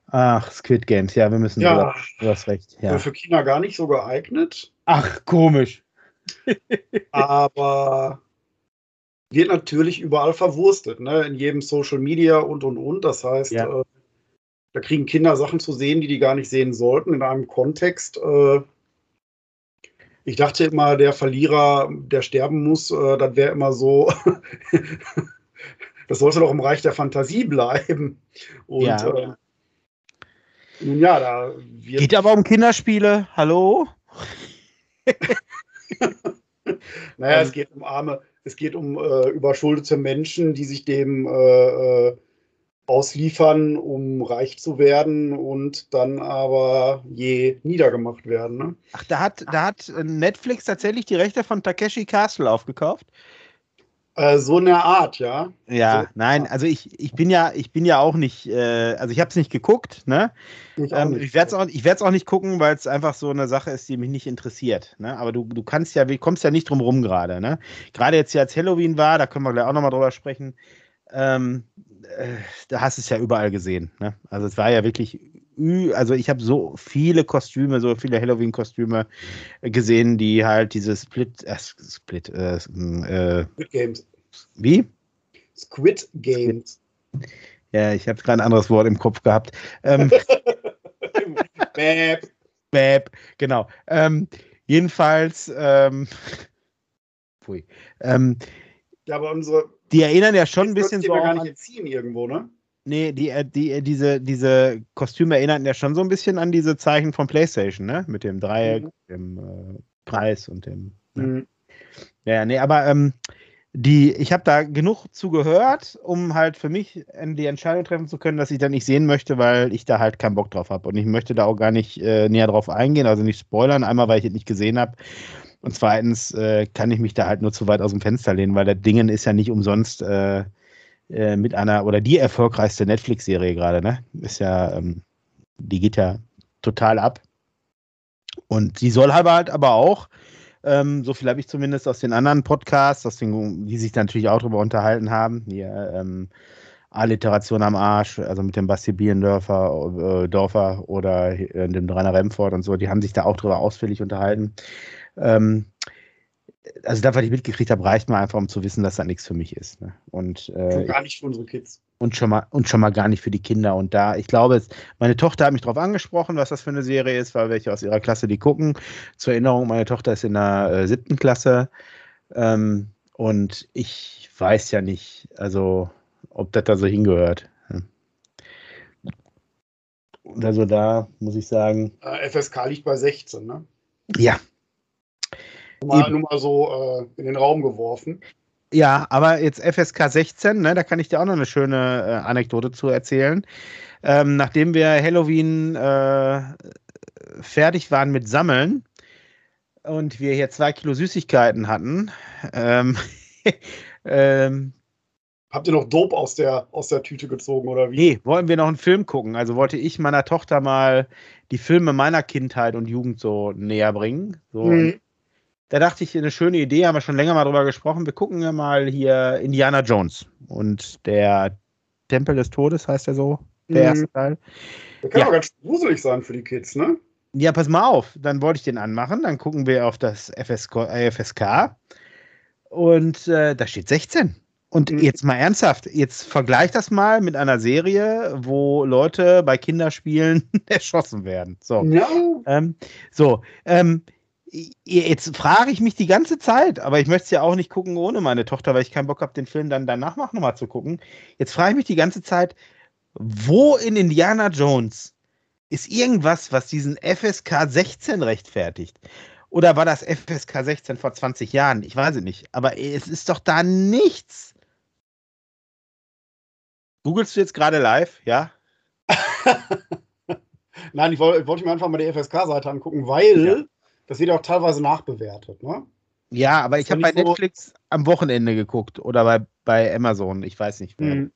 Ach, Squid Games, ja, wir müssen. Ja, du hast recht. Ja. Für Kinder gar nicht so geeignet. Ach, komisch. Aber wird natürlich überall verwurstet, ne? in jedem Social Media und und und. Das heißt, ja. äh, da kriegen Kinder Sachen zu sehen, die die gar nicht sehen sollten, in einem Kontext. Äh, ich dachte immer, der Verlierer, der sterben muss, äh, das wäre immer so. das sollte doch im Reich der Fantasie bleiben. Und ja. Äh, nun ja, da wird. Geht aber um Kinderspiele. Hallo? naja, es geht um arme, es geht um äh, überschuldete Menschen, die sich dem äh, äh, ausliefern, um reich zu werden und dann aber je niedergemacht werden. Ne? Ach, da hat, da hat Netflix tatsächlich die Rechte von Takeshi Castle aufgekauft? Äh, so eine Art, ja. Ja, so, nein, also ich, ich bin ja, ich bin ja auch nicht, äh, also ich habe es nicht geguckt, ne? Ich, ähm, ich werde es auch, auch nicht gucken, weil es einfach so eine Sache ist, die mich nicht interessiert. Ne? Aber du, du kannst ja, du kommst ja nicht drum rum gerade, ne? Gerade jetzt ja als Halloween war, da können wir gleich auch nochmal drüber sprechen. Ähm, äh, da hast du es ja überall gesehen. Ne? Also es war ja wirklich also ich habe so viele Kostüme, so viele Halloween-Kostüme gesehen, die halt diese Split, äh, Split, äh, äh, Squid Games. Wie? Squid Games. Ja, ich habe gerade ein anderes Wort im Kopf gehabt. Ähm, Bäb. Bäb, genau. Ähm, jedenfalls, ähm, pfui. Ähm, ja, aber unsere. Die erinnern ja schon ein bisschen so. gar nicht entziehen irgendwo, ne? Nee, die, äh, die, äh, diese, diese Kostüme erinnerten ja schon so ein bisschen an diese Zeichen von PlayStation, ne? Mit dem Dreieck, mhm. dem äh, Kreis und dem. Ne? Mhm. Ja, nee, aber ähm, die, ich habe da genug zugehört, um halt für mich die Entscheidung treffen zu können, dass ich da nicht sehen möchte, weil ich da halt keinen Bock drauf habe. Und ich möchte da auch gar nicht äh, näher drauf eingehen, also nicht spoilern. Einmal, weil ich es nicht gesehen habe. Und zweitens äh, kann ich mich da halt nur zu weit aus dem Fenster lehnen, weil der Dingen ist ja nicht umsonst äh, mit einer oder die erfolgreichste Netflix-Serie gerade, ne? Ist ja, ähm, die geht ja total ab. Und sie soll halt aber auch, ähm, so viel habe ich zumindest aus den anderen Podcasts, aus den, die sich natürlich auch darüber unterhalten haben, hier ähm, Alliteration am Arsch, also mit dem Basti Biendorfer äh, Dorfer oder äh, dem Rainer Remford und so, die haben sich da auch darüber ausführlich unterhalten. Ähm, also das, was ich mitgekriegt habe, reicht mir einfach, um zu wissen, dass das nichts für mich ist. Ne? Und, äh, gar nicht für unsere Kids. Und schon, mal, und schon mal gar nicht für die Kinder. Und da, ich glaube, meine Tochter hat mich darauf angesprochen, was das für eine Serie ist, weil welche aus ihrer Klasse die gucken. Zur Erinnerung, meine Tochter ist in der äh, siebten Klasse. Ähm, und ich weiß ja nicht, also, ob das da so hingehört. Und also da muss ich sagen. Äh, FSK liegt bei 16, ne? Ja, Mal, nur mal so äh, in den Raum geworfen. Ja, aber jetzt FSK 16, ne, da kann ich dir auch noch eine schöne äh, Anekdote zu erzählen. Ähm, nachdem wir Halloween äh, fertig waren mit Sammeln und wir hier zwei Kilo Süßigkeiten hatten, ähm, ähm, Habt ihr noch Dope aus der, aus der Tüte gezogen oder wie? Nee, wollten wir noch einen Film gucken. Also wollte ich meiner Tochter mal die Filme meiner Kindheit und Jugend so näher bringen. So. Mhm. Da dachte ich, eine schöne Idee, haben wir schon länger mal drüber gesprochen. Wir gucken ja mal hier Indiana Jones und der Tempel des Todes heißt er so, der mhm. erste Teil. Der kann ja. auch ganz gruselig sein für die Kids, ne? Ja, pass mal auf. Dann wollte ich den anmachen. Dann gucken wir auf das FSK. FSK und äh, da steht 16. Und mhm. jetzt mal ernsthaft, jetzt vergleich das mal mit einer Serie, wo Leute bei Kinderspielen erschossen werden. So, ja. ähm, so ähm, jetzt frage ich mich die ganze Zeit, aber ich möchte es ja auch nicht gucken ohne meine Tochter, weil ich keinen Bock habe, den Film dann danach noch mal zu gucken. Jetzt frage ich mich die ganze Zeit, wo in Indiana Jones ist irgendwas, was diesen FSK 16 rechtfertigt? Oder war das FSK 16 vor 20 Jahren? Ich weiß es nicht. Aber es ist doch da nichts. Googlest du jetzt gerade live, ja? Nein, ich wollte, wollte mir einfach mal die FSK-Seite angucken, weil ja. Das wird auch teilweise nachbewertet, ne? Ja, aber ich habe bei Netflix am Wochenende geguckt oder bei, bei Amazon, ich weiß nicht, mhm.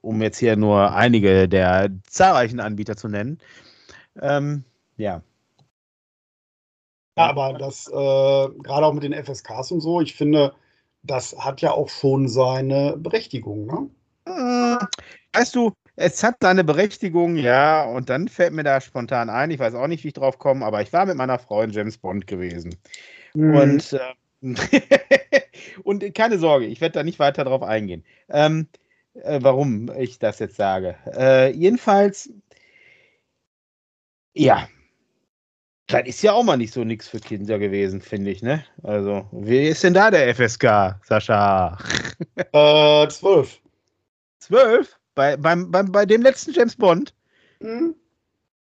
um jetzt hier nur einige der zahlreichen Anbieter zu nennen. Ähm, ja. Ja, aber das, äh, gerade auch mit den FSKs und so, ich finde, das hat ja auch schon seine Berechtigung, ne? weißt du, es hat seine Berechtigung, ja, und dann fällt mir da spontan ein, ich weiß auch nicht, wie ich drauf komme, aber ich war mit meiner Frau in James Bond gewesen. Mhm. Und, äh, und keine Sorge, ich werde da nicht weiter drauf eingehen. Ähm, äh, warum ich das jetzt sage. Äh, jedenfalls, ja, das ist ja auch mal nicht so nichts für Kinder gewesen, finde ich, ne? Also, wie ist denn da der FSK, Sascha? Äh, zwölf. Zwölf? Bei, beim, beim, bei dem letzten James Bond? Mhm.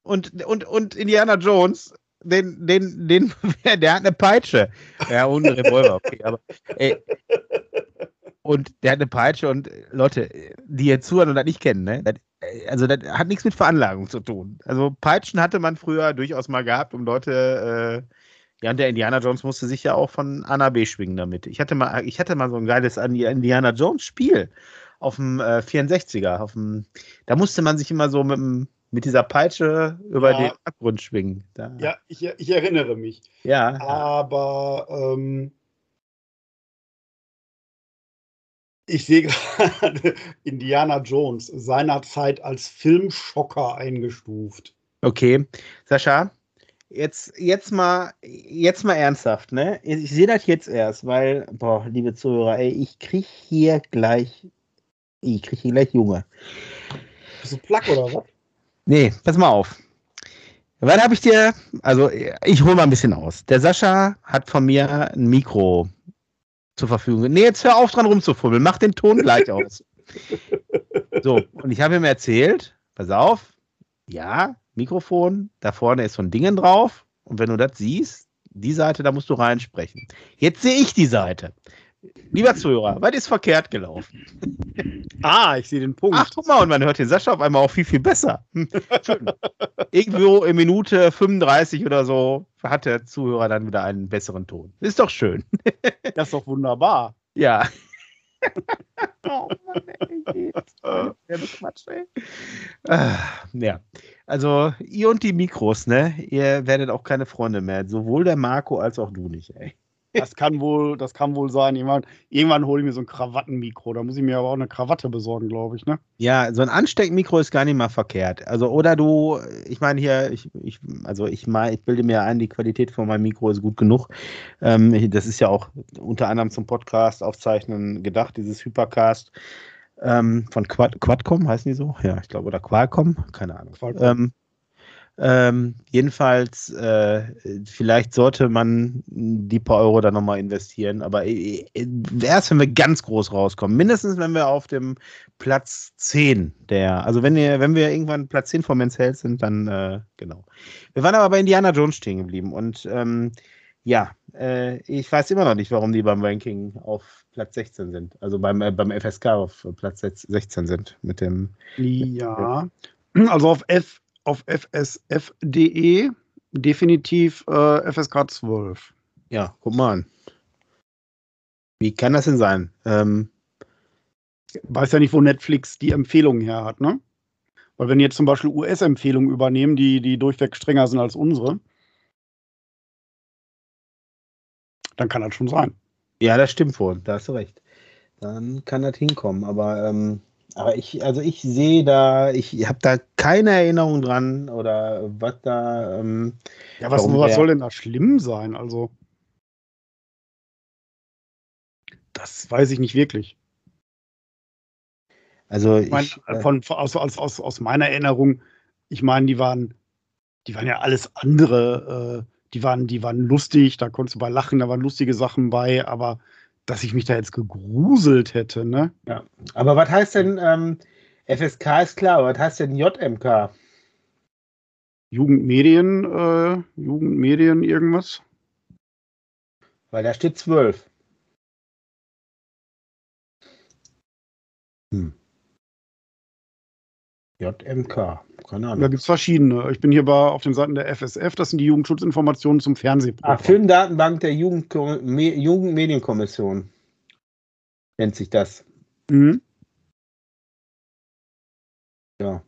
Und, und, und Indiana Jones, den, den, den, der hat eine Peitsche. Ja, und einen Revolver, okay, aber ey. Und der hat eine Peitsche und Leute, die jetzt zuhören und das nicht kennen, ne? Das, also das hat nichts mit Veranlagung zu tun. Also Peitschen hatte man früher durchaus mal gehabt, um Leute, äh, ja, und der Indiana Jones musste sich ja auch von A nach B schwingen damit. Ich hatte mal, ich hatte mal so ein geiles Indiana Jones Spiel auf dem äh, 64er. Auf dem, da musste man sich immer so mit, mit dieser Peitsche über ja. den Abgrund schwingen. Da. Ja, ich, ich, erinnere mich. Ja. Aber ähm, ich sehe gerade Indiana Jones seinerzeit als Filmschocker eingestuft. Okay, Sascha, jetzt, jetzt, mal, jetzt mal ernsthaft, ne? Ich sehe das jetzt erst, weil, boah, liebe Zuhörer, ey, ich kriege hier gleich ich kriege hier gleich Junge. Bist du Plack oder was? Nee, pass mal auf. Wann habe ich dir, also ich hole mal ein bisschen aus. Der Sascha hat von mir ein Mikro zur Verfügung. Nee, jetzt hör auf dran rumzufummeln. Mach den Ton gleich aus. So, und ich habe ihm erzählt, pass auf, ja, Mikrofon, da vorne ist so ein Ding drauf. Und wenn du das siehst, die Seite, da musst du reinsprechen. Jetzt sehe ich die Seite. Lieber Zuhörer, was ist verkehrt gelaufen? Ah, ich sehe den Punkt. Ach, guck mal, und man hört den Sascha auf einmal auch viel, viel besser. Irgendwo in Minute 35 oder so hat der Zuhörer dann wieder einen besseren Ton. Ist doch schön. Das ist doch wunderbar. Ja. oh Mann, ey, Quatsch, ey. Ah, ja, also ihr und die Mikros, ne? Ihr werdet auch keine Freunde mehr. Sowohl der Marco als auch du nicht, ey. Das kann wohl, das kann wohl sein. Irgendwann, irgendwann hole ich mir so ein Krawattenmikro. Da muss ich mir aber auch eine Krawatte besorgen, glaube ich, ne? Ja, so ein Ansteckmikro ist gar nicht mal verkehrt. Also, oder du, ich meine hier, ich, ich, also ich meine, ich bilde mir ein, die Qualität von meinem Mikro ist gut genug. Ähm, das ist ja auch unter anderem zum Podcast aufzeichnen gedacht, dieses Hypercast. Ähm, von Quad, Quadcom heißen die so? Ja, ich glaube, oder Qualcomm, keine Ahnung. Ähm, ähm, jedenfalls, äh, vielleicht sollte man die paar Euro da nochmal investieren, aber äh, äh, erst wenn wir ganz groß rauskommen, mindestens wenn wir auf dem Platz 10 der, also wenn wir, wenn wir irgendwann Platz 10 vom Men's Health sind, dann äh, genau. Wir waren aber bei Indiana Jones stehen geblieben und ähm, Ja, äh, ich weiß immer noch nicht, warum die beim Ranking auf Platz 16 sind. Also beim, äh, beim FSK auf Platz 16 sind mit dem. Ja, also auf, F, auf fsf.de definitiv äh, FSK 12. Ja, guck mal an. Wie kann das denn sein? Ähm, weiß ja nicht, wo Netflix die Empfehlungen her hat, ne? Weil wenn jetzt zum Beispiel US-Empfehlungen übernehmen, die, die durchweg strenger sind als unsere, dann kann das schon sein. Ja, das stimmt wohl, da hast du recht. Dann kann das hinkommen, aber, ähm, aber ich, also ich sehe da, ich habe da keine Erinnerung dran oder was da. Ähm, ja, was, was soll denn da schlimm sein? Also, das weiß ich nicht wirklich. Also ich mein, äh, von, aus, aus, aus, aus meiner Erinnerung, ich meine, die waren, die waren ja alles andere, äh, die waren, die waren lustig, da konntest du bei lachen, da waren lustige Sachen bei, aber dass ich mich da jetzt gegruselt hätte, ne? Ja. Aber was heißt denn, ähm, FSK ist klar, was heißt denn JMK? Jugendmedien, äh, Jugendmedien irgendwas? Weil da steht 12. Hm. JMK, keine Ahnung. Da gibt es verschiedene. Ich bin hier bei, auf den Seiten der FSF, das sind die Jugendschutzinformationen zum Fernsehprogramm. Ah, Filmdatenbank der Jugend Jugendmedienkommission nennt sich das. Mhm. Ja.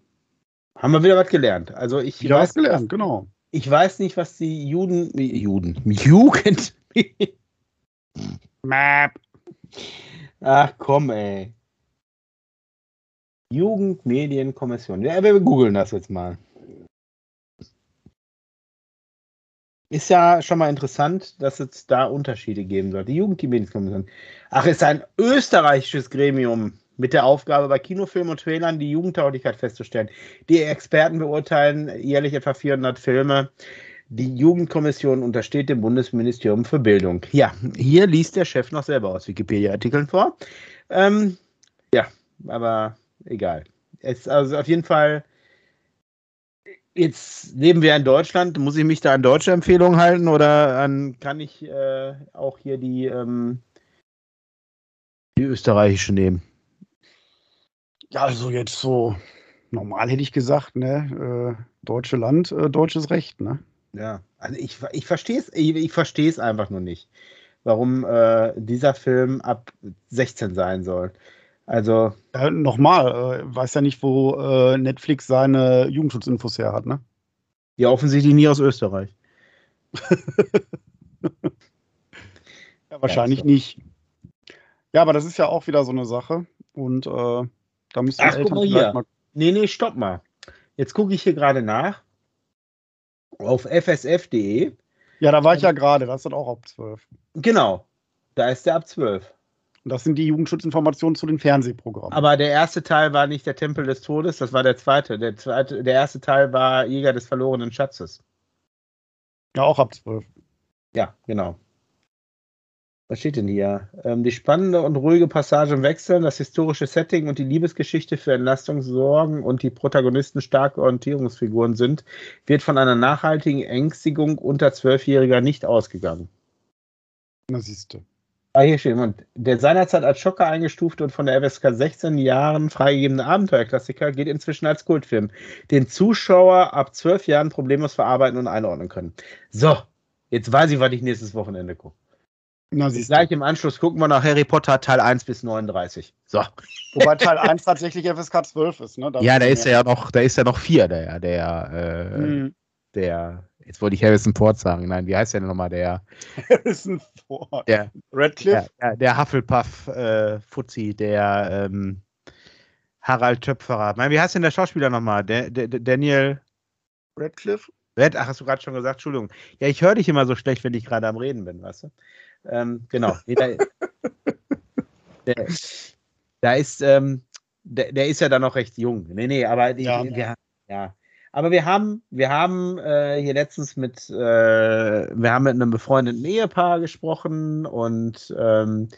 Haben wir wieder was gelernt. Also ich wieder weiß, was gelernt, genau. Ich weiß nicht, was die Juden, Juden, Jugend. Map. Ach komm, ey. Jugendmedienkommission. Ja, wir googeln das jetzt mal. Ist ja schon mal interessant, dass es da Unterschiede geben soll. Die Jugendmedienkommission. Ach, ist ein österreichisches Gremium mit der Aufgabe, bei Kinofilmen und Trailern die Jugendtauglichkeit festzustellen. Die Experten beurteilen jährlich etwa 400 Filme. Die Jugendkommission untersteht dem Bundesministerium für Bildung. Ja, hier liest der Chef noch selber aus Wikipedia-Artikeln vor. Ähm, ja, aber egal. Es, also auf jeden Fall, jetzt leben wir in Deutschland. Muss ich mich da an deutsche Empfehlungen halten oder an, kann ich äh, auch hier die, ähm, die österreichische nehmen? Ja, also jetzt so normal hätte ich gesagt, ne? Äh, deutsche Land, äh, deutsches Recht, ne? Ja, also ich, ich verstehe es ich, ich einfach nur nicht, warum äh, dieser Film ab 16 sein soll. Also. Ja, Nochmal, äh, weiß ja nicht, wo äh, Netflix seine Jugendschutzinfos her hat, ne? Ja, offensichtlich nie aus Österreich. ja, wahrscheinlich ja, so. nicht. Ja, aber das ist ja auch wieder so eine Sache. Und äh, da müssen Ach, guck mal hier. Mal nee, nee, stopp mal. Jetzt gucke ich hier gerade nach. Auf fsf.de. Ja, da war ich ja gerade, da ist das auch ab 12. Genau, da ist der ab 12. Und das sind die Jugendschutzinformationen zu den Fernsehprogrammen. Aber der erste Teil war nicht der Tempel des Todes, das war der zweite. Der, zweite, der erste Teil war Jäger des verlorenen Schatzes. Ja, auch ab 12. Ja, genau. Was steht denn hier? Ähm, die spannende und ruhige Passage wechseln, das historische Setting und die Liebesgeschichte für Entlastung sorgen und die Protagonisten starke Orientierungsfiguren sind, wird von einer nachhaltigen Ängstigung unter Zwölfjähriger nicht ausgegangen. Na siehst du. Ah, hier steht jemand. Der seinerzeit als Schocker eingestufte und von der FSK 16 Jahren freigegebene Abenteuerklassiker geht inzwischen als Kultfilm, den Zuschauer ab 12 Jahren problemlos verarbeiten und einordnen können. So, jetzt weiß ich, was ich nächstes Wochenende gucke. Na, Gleich du. im Anschluss gucken wir nach Harry Potter Teil 1 bis 39. So. Wobei Teil 1 tatsächlich FSK 12 ist, ne? Da ja, da ist ja noch, da ist ja noch vier, der, der, äh, hm. der Jetzt wollte ich Harrison Ford sagen. Nein, wie heißt der denn nochmal? Der Harrison Ford. Der, Radcliffe? Der, der Hufflepuff-Fuzzi, äh, der ähm, Harald Töpferer. Nein, wie heißt denn der Schauspieler nochmal? Der, der, Daniel Radcliffe? Red, ach, hast du gerade schon gesagt, Entschuldigung. Ja, ich höre dich immer so schlecht, wenn ich gerade am Reden bin, weißt du? Ähm, genau. der, der, da ist, ähm, der, der, ist ja dann noch recht jung. Nee, nee, aber die, ja. Die, ja. Aber wir haben, wir haben äh, hier letztens mit, äh, wir haben mit einem befreundeten Ehepaar gesprochen und ähm,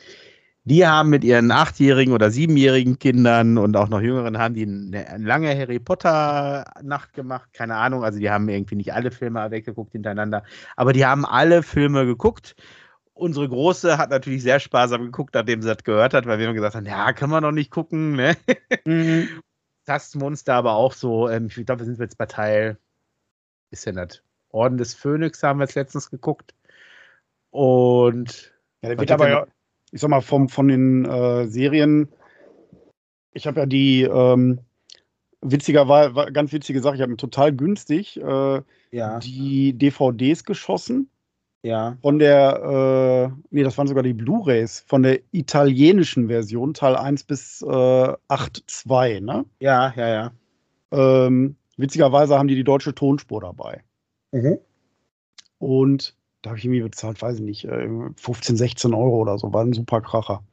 Die haben mit ihren achtjährigen oder siebenjährigen Kindern und auch noch jüngeren haben die eine lange Harry Potter Nacht gemacht. Keine Ahnung, also die haben irgendwie nicht alle Filme weggeguckt hintereinander, aber die haben alle Filme geguckt. Unsere Große hat natürlich sehr sparsam geguckt, nachdem sie das gehört hat, weil wir immer gesagt haben, ja, kann man doch nicht gucken. Ne? Mhm. Tastmonster aber auch so, ähm, ich glaube, wir sind jetzt bei Teil, ist ja nicht, Orden des Phönix haben wir jetzt letztens geguckt. Und ja, der wird aber ja, ich sag mal, vom, von den äh, Serien, ich habe ja die, ähm, witziger war, war, ganz witzige Sache, ich habe mir total günstig äh, ja. die DVDs geschossen. Ja. Von der, äh, nee, das waren sogar die Blu-Rays, von der italienischen Version, Teil 1 bis äh, 8.2, ne? Ja, ja, ja. Ähm, witzigerweise haben die die deutsche Tonspur dabei. Mhm. Und da habe ich irgendwie bezahlt, weiß ich nicht, 15, äh, 16 Euro oder so, war ein super Kracher.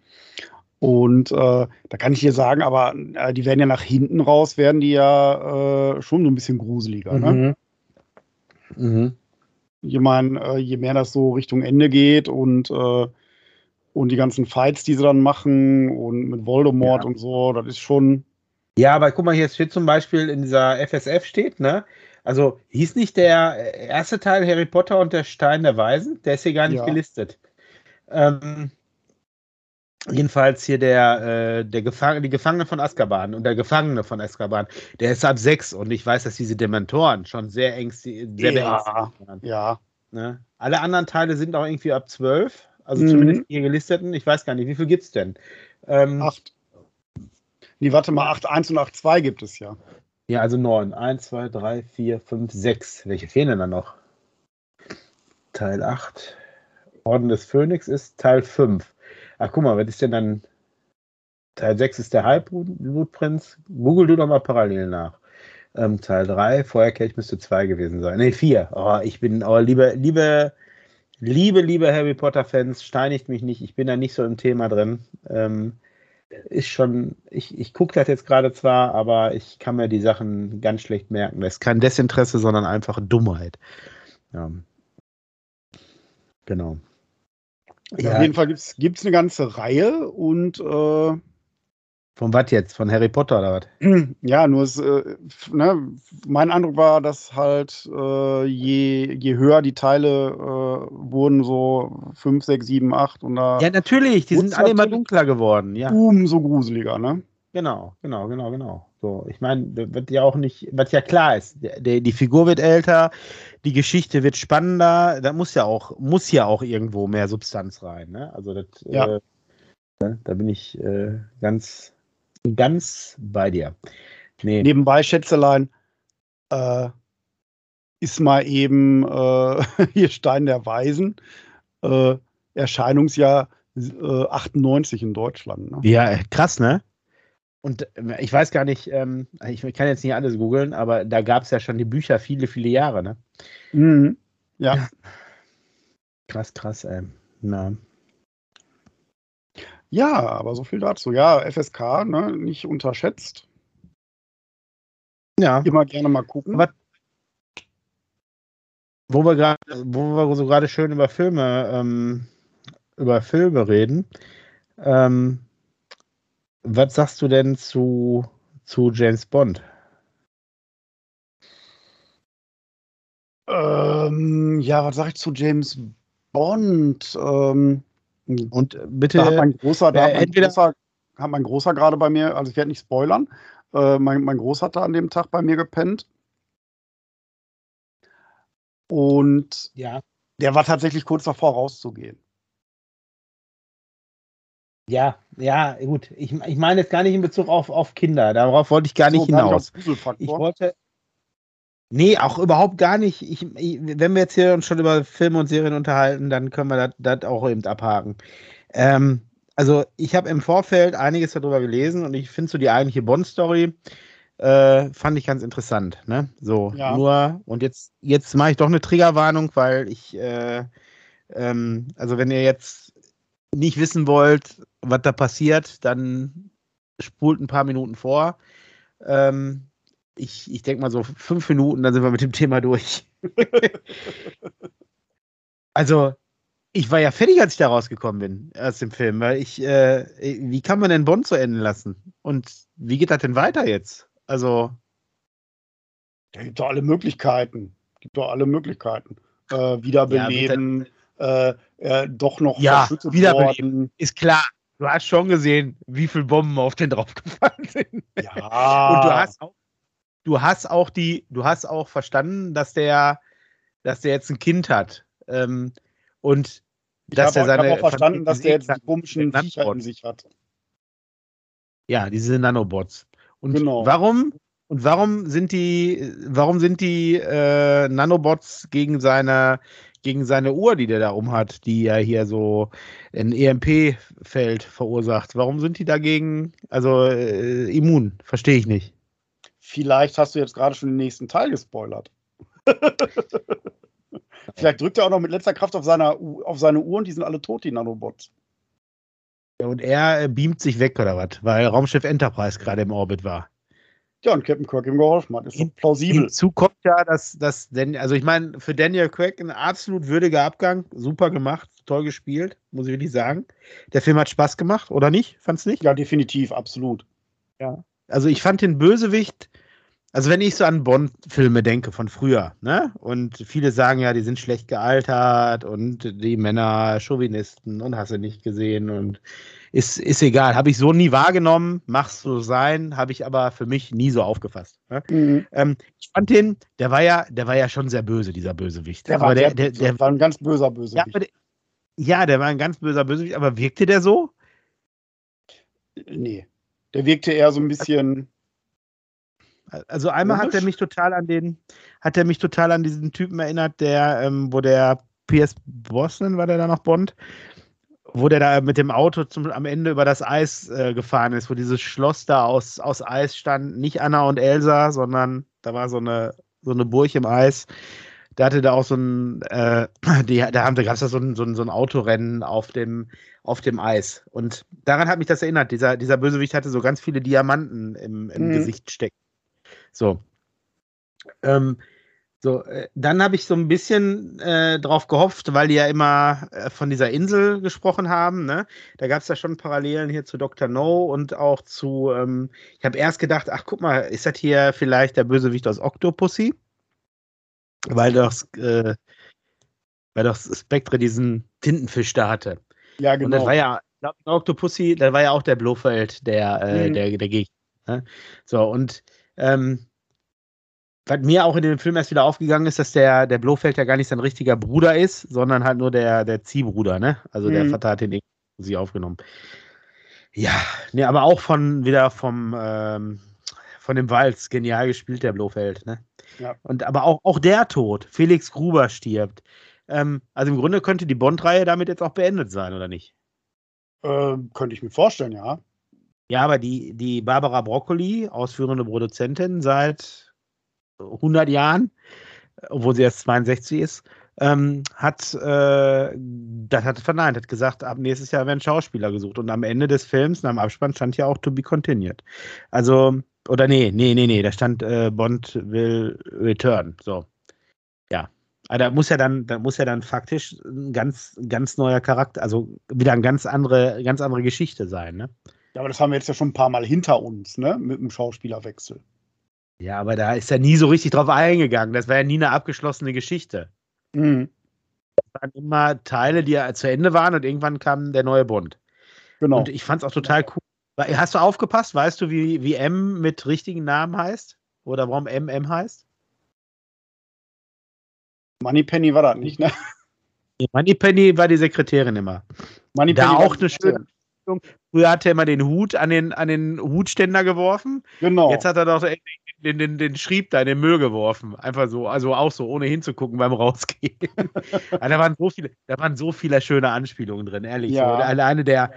Und äh, da kann ich dir sagen, aber äh, die werden ja nach hinten raus, werden die ja äh, schon so ein bisschen gruseliger. Ne? Mhm. Ich meine, äh, je mehr das so Richtung Ende geht und, äh, und die ganzen Fights, die sie dann machen und mit Voldemort ja. und so, das ist schon. Ja, aber guck mal, hier steht zum Beispiel in dieser FSF steht, ne? Also hieß nicht der erste Teil Harry Potter und der Stein der Weisen? Der ist hier gar nicht ja. gelistet. Ähm, jedenfalls hier der, äh, der Gefang die Gefangene von Azkaban und der Gefangene von Azkaban, der ist ab sechs und ich weiß, dass diese Dementoren schon sehr ängstlich, sehr ja, waren. Ja. Ne? Alle anderen Teile sind auch irgendwie ab zwölf, also mhm. zumindest hier gelisteten. Ich weiß gar nicht, wie viel gibt es denn? Ähm, acht. Nee, warte mal, 8.1 und 8.2 gibt es ja. Ja, also neun. Eins, zwei, drei, vier, fünf, sechs. Welche fehlen denn dann noch? Teil 8. Orden des Phönix ist Teil 5. Ach, guck mal, was ist denn dann? Teil 6 ist der Halbblutprinz. Google du doch mal parallel nach. Ähm, Teil 3, Feuerkelch müsste 2 gewesen sein. Ne, 4. Oh, ich bin, oh, liebe, liebe, liebe, liebe Harry Potter-Fans, steinigt mich nicht. Ich bin da nicht so im Thema drin. Ähm, ist schon, ich, ich gucke das jetzt gerade zwar, aber ich kann mir die Sachen ganz schlecht merken. Das ist kein Desinteresse, sondern einfach Dummheit. Ja. Genau. Ja, auf jeden Fall gibt es eine ganze Reihe und äh, von was jetzt? Von Harry Potter oder was? Ja, nur es, äh, ne, mein Eindruck war, dass halt äh, je, je höher die Teile äh, wurden, so 5, 6, 7, 8 und da. Ja, natürlich, die sind alle immer dunkler geworden, ja. Umso gruseliger, ne? Genau, genau, genau, genau. So, ich meine, wird ja auch nicht, was ja klar ist, der, die Figur wird älter, die Geschichte wird spannender, da muss ja auch, muss ja auch irgendwo mehr Substanz rein, ne? Also das, ja. Äh, da bin ich äh, ganz, ganz bei dir. Nee. Nebenbei, Schätzelein, äh, ist mal eben äh, hier Stein der Weisen, äh, Erscheinungsjahr 98 äh, in Deutschland. Ne? Ja, krass, ne? Und äh, ich weiß gar nicht, ähm, ich kann jetzt nicht alles googeln, aber da gab es ja schon die Bücher viele, viele Jahre, ne? Mhm. Ja. Krass, krass, ey. Na. Ja, aber so viel dazu. Ja, FSK, ne, nicht unterschätzt. Ja. Immer gerne mal gucken. Aber wo wir gerade, wo wir so gerade schön über Filme, ähm, über Filme reden, ähm, was sagst du denn zu, zu James Bond? Ähm, ja, was sag ich zu James Bond? Ähm, und bitte. Da hat mein großer, da äh, hat, mein großer hat mein großer gerade bei mir, also ich werde nicht spoilern, äh, mein, mein Groß hat da an dem Tag bei mir gepennt. Und ja. der war tatsächlich kurz davor rauszugehen. Ja, ja, gut. Ich, ich meine jetzt gar nicht in Bezug auf, auf Kinder. Darauf wollte ich gar nicht so, hinaus. Gar nicht ich wollte. Nee, auch überhaupt gar nicht. Ich, ich, wenn wir jetzt hier uns schon über Filme und Serien unterhalten, dann können wir das auch eben abhaken. Ähm, also, ich habe im Vorfeld einiges darüber gelesen und ich finde so die eigentliche Bond-Story äh, fand ich ganz interessant. Ne? So, ja. nur, und jetzt, jetzt mache ich doch eine Triggerwarnung, weil ich, äh, ähm, also wenn ihr jetzt nicht wissen wollt, was da passiert, dann spult ein paar Minuten vor. Ähm, ich ich denke mal so fünf Minuten, dann sind wir mit dem Thema durch. also, ich war ja fertig, als ich da rausgekommen bin aus dem Film, weil ich, äh, wie kann man denn Bond so enden lassen? Und wie geht das denn weiter jetzt? Also. Da gibt doch alle Möglichkeiten. Gibt doch alle Möglichkeiten. Äh, wiederbeleben, ja, äh, doch noch ja, wiederbeleben. Worden. Ist klar. Du hast schon gesehen, wie viele Bomben auf den draufgefallen sind. Ja. Und du hast auch, du hast auch die, du hast auch verstanden, dass der, dass der jetzt ein Kind hat. Ähm, und ich dass er seine. Ich habe auch verstanden, dass der jetzt die komischen Viecher in sich hat. Ja, diese Nanobots. Und genau. warum? Und warum sind die, warum sind die äh, Nanobots gegen seine, gegen seine Uhr, die der da rum hat, die ja hier so ein EMP-Feld verursacht? Warum sind die dagegen, also äh, immun? Verstehe ich nicht. Vielleicht hast du jetzt gerade schon den nächsten Teil gespoilert. Vielleicht drückt er auch noch mit letzter Kraft auf, seiner, auf seine Uhr und die sind alle tot, die Nanobots. Und er äh, beamt sich weg oder was, weil Raumschiff Enterprise gerade im Orbit war. Ja, und Captain Kirk ihm geholfen hat. Ist so plausibel. Hinzu kommt ja, dass, dass also ich meine, für Daniel Craig ein absolut würdiger Abgang. Super gemacht, toll gespielt, muss ich wirklich sagen. Der Film hat Spaß gemacht, oder nicht? Fand's nicht? Ja, definitiv, absolut. Ja. Also ich fand den Bösewicht also wenn ich so an Bond-Filme denke von früher, ne? Und viele sagen ja, die sind schlecht gealtert und die Männer Chauvinisten und hast du nicht gesehen und ist, ist egal. Habe ich so nie wahrgenommen, mach's so sein, habe ich aber für mich nie so aufgefasst. Ne? Mhm. Ähm, ich fand den, der war ja, der war ja schon sehr böse, dieser Bösewicht. Der, war, der, der, der, war ein ganz böser Bösewicht. Ja, der, ja, der war ein ganz böser Bösewicht, aber wirkte der so? Nee. Der wirkte eher so ein bisschen also einmal Komisch. hat er mich total an den, hat er mich total an diesen Typen erinnert, der, ähm, wo der Pierce Brosnan, war der da noch Bond, wo der da mit dem Auto zum, am Ende über das Eis äh, gefahren ist, wo dieses Schloss da aus, aus Eis stand, nicht Anna und Elsa, sondern da war so eine, so eine Burg im Eis. Da hatte da auch so ein, äh, die, da haben da gab es so ein, so, ein, so ein Autorennen auf dem, auf dem Eis. Und daran hat mich das erinnert. Dieser, dieser Bösewicht hatte so ganz viele Diamanten im, im mhm. Gesicht stecken. So. Ähm, so, äh, dann habe ich so ein bisschen äh, drauf gehofft, weil die ja immer äh, von dieser Insel gesprochen haben. Ne? Da gab es ja schon Parallelen hier zu Dr. No und auch zu, ähm, ich habe erst gedacht, ach guck mal, ist das hier vielleicht der Bösewicht aus Octopussy? Weil doch, äh, weil doch Spectre diesen Tintenfisch da hatte. Ja, genau. Und das genau. war ja, Octopussy, da war ja auch der Blofeld, der, äh, mhm. der, der Gegner. Ne? So, und ähm, was mir auch in dem Film erst wieder aufgegangen ist, dass der, der Blofeld ja gar nicht sein richtiger Bruder ist, sondern halt nur der, der Ziehbruder, ne? Also mhm. der Vater hat den sie aufgenommen. Ja, ne, aber auch von wieder vom ähm, von dem Walz, genial gespielt, der Blofeld, ne? Ja. Und aber auch, auch der Tod, Felix Gruber stirbt. Ähm, also im Grunde könnte die Bond-Reihe damit jetzt auch beendet sein, oder nicht? Ähm, könnte ich mir vorstellen, ja. Ja, aber die, die Barbara Broccoli, ausführende Produzentin seit 100 Jahren, obwohl sie erst 62 ist, ähm, hat äh, das hat verneint, hat gesagt, ab nächstes Jahr werden Schauspieler gesucht. Und am Ende des Films, nach dem Abspann, stand ja auch To Be Continued. Also, oder nee, nee, nee, nee, da stand äh, Bond will return. So. Ja. Aber da muss ja dann, da muss ja dann faktisch ein ganz, ganz neuer Charakter, also wieder eine ganz andere, ganz andere Geschichte sein, ne? Ja, aber das haben wir jetzt ja schon ein paar Mal hinter uns, ne? Mit dem Schauspielerwechsel. Ja, aber da ist er nie so richtig drauf eingegangen. Das war ja nie eine abgeschlossene Geschichte. Mhm. Das waren immer Teile, die ja zu Ende waren und irgendwann kam der neue Bund. Genau. Und ich fand es auch total cool. Hast du aufgepasst? Weißt du, wie, wie M mit richtigen Namen heißt? Oder warum M M heißt? Moneypenny war das nicht, ne? Moneypenny war die Sekretärin immer. Moneypenny da auch eine schöne, Früher hat er immer den Hut an den, an den Hutständer geworfen. Genau. Jetzt hat er doch den, den, den Schrieb da in den Müll geworfen. Einfach so, also auch so, ohne hinzugucken beim Rausgehen. da, waren so viele, da waren so viele schöne Anspielungen drin, ehrlich. Ja. So, alleine der,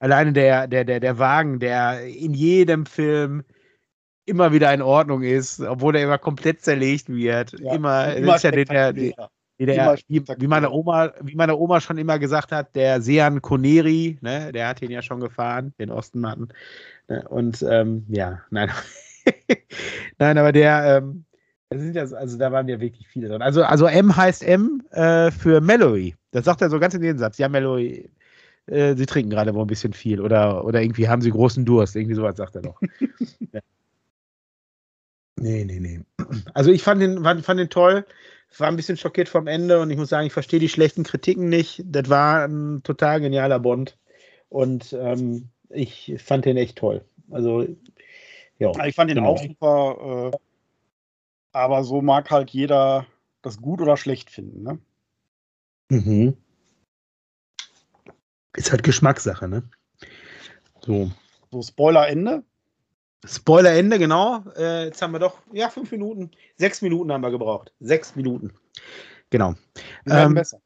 alleine der, der, der, der Wagen, der in jedem Film immer wieder in Ordnung ist, obwohl er immer komplett zerlegt wird. Ja, immer, immer ist ja der, der, wie, der, wie, wie, meine Oma, wie meine Oma schon immer gesagt hat, der Sean Coneri, ne, der hat ihn ja schon gefahren, den Ostenmatten. Ne, und ähm, ja, nein. nein, aber der, ähm, Das sind ja, also da waren ja wirklich viele drin. Also, also M heißt M äh, für Mallory. Das sagt er so ganz in den Satz. Ja, Mallory, äh, sie trinken gerade wohl ein bisschen viel oder, oder irgendwie haben sie großen Durst. Irgendwie sowas sagt er doch. ja. Nee, nee, nee. Also ich fand den, fand den toll. War ein bisschen schockiert vom Ende und ich muss sagen, ich verstehe die schlechten Kritiken nicht. Das war ein total genialer Bond. Und ähm, ich fand den echt toll. Also, ja. Ich fand den genau. auch super. Äh, aber so mag halt jeder das gut oder schlecht finden, ne? Mhm. Ist halt Geschmackssache, ne? So. So, Spoiler-Ende? Spoiler-Ende, genau. Äh, jetzt haben wir doch, ja, fünf Minuten. Sechs Minuten haben wir gebraucht. Sechs Minuten. Genau. Wir werden ähm, besser.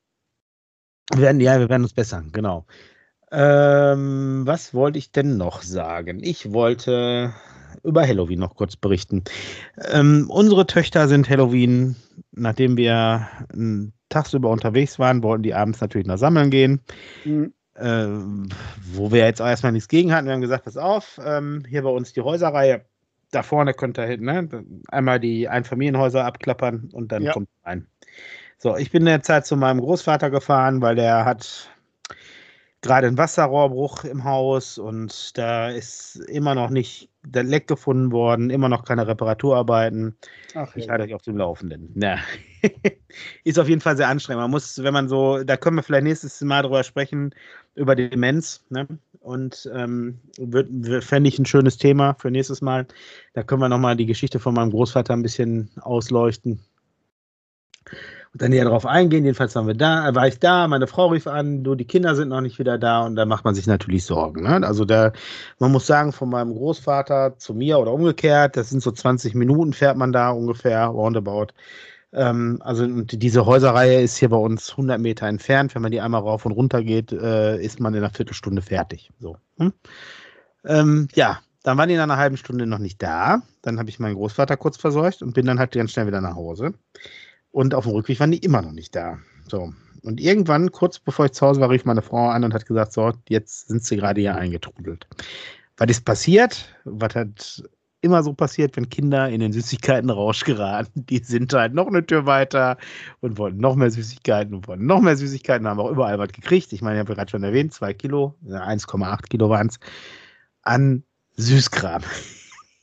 Wir werden, ja, wir werden uns bessern, genau. Ähm, was wollte ich denn noch sagen? Ich wollte über Halloween noch kurz berichten. Ähm, unsere Töchter sind Halloween, nachdem wir äh, tagsüber unterwegs waren, wollten die abends natürlich noch sammeln gehen. Mhm. Äh, wo wir jetzt auch erstmal nichts gegen hatten. Wir haben gesagt, pass auf, ähm, hier bei uns die Häuserreihe. Da vorne könnt ihr ne, einmal die Einfamilienhäuser abklappern und dann ja. kommt rein. So, ich bin in der Zeit zu meinem Großvater gefahren, weil der hat gerade ein Wasserrohrbruch im Haus und da ist immer noch nicht der Leck gefunden worden, immer noch keine Reparaturarbeiten. Ach, ich halte euch auf dem Laufenden. Ja. ist auf jeden Fall sehr anstrengend. Man muss, wenn man so, da können wir vielleicht nächstes Mal drüber sprechen, über Demenz. Ne? Und ähm, fände ich ein schönes Thema für nächstes Mal. Da können wir nochmal die Geschichte von meinem Großvater ein bisschen ausleuchten und dann näher darauf eingehen. Jedenfalls waren wir da, war ich da, meine Frau rief an, du, die Kinder sind noch nicht wieder da und da macht man sich natürlich Sorgen. Ne? Also da, man muss sagen, von meinem Großvater zu mir oder umgekehrt, das sind so 20 Minuten, fährt man da ungefähr, roundabout. Ähm, also diese Häuserreihe ist hier bei uns 100 Meter entfernt. Wenn man die einmal rauf und runter geht, äh, ist man in einer Viertelstunde fertig. So. Hm? Ähm, ja, dann waren die in einer halben Stunde noch nicht da. Dann habe ich meinen Großvater kurz versorgt und bin dann halt ganz schnell wieder nach Hause. Und auf dem Rückweg waren die immer noch nicht da. So. Und irgendwann, kurz bevor ich zu Hause war, rief meine Frau an und hat gesagt: So, jetzt sind sie gerade hier eingetrudelt. Was ist passiert? Was hat immer so passiert, wenn Kinder in den Süßigkeitenrausch geraten? Die sind halt noch eine Tür weiter und wollten noch mehr Süßigkeiten und wollten noch mehr Süßigkeiten, haben auch überall was gekriegt. Ich meine, ich habe gerade schon erwähnt, zwei Kilo, 1,8 Kilo waren es, an Süßkram.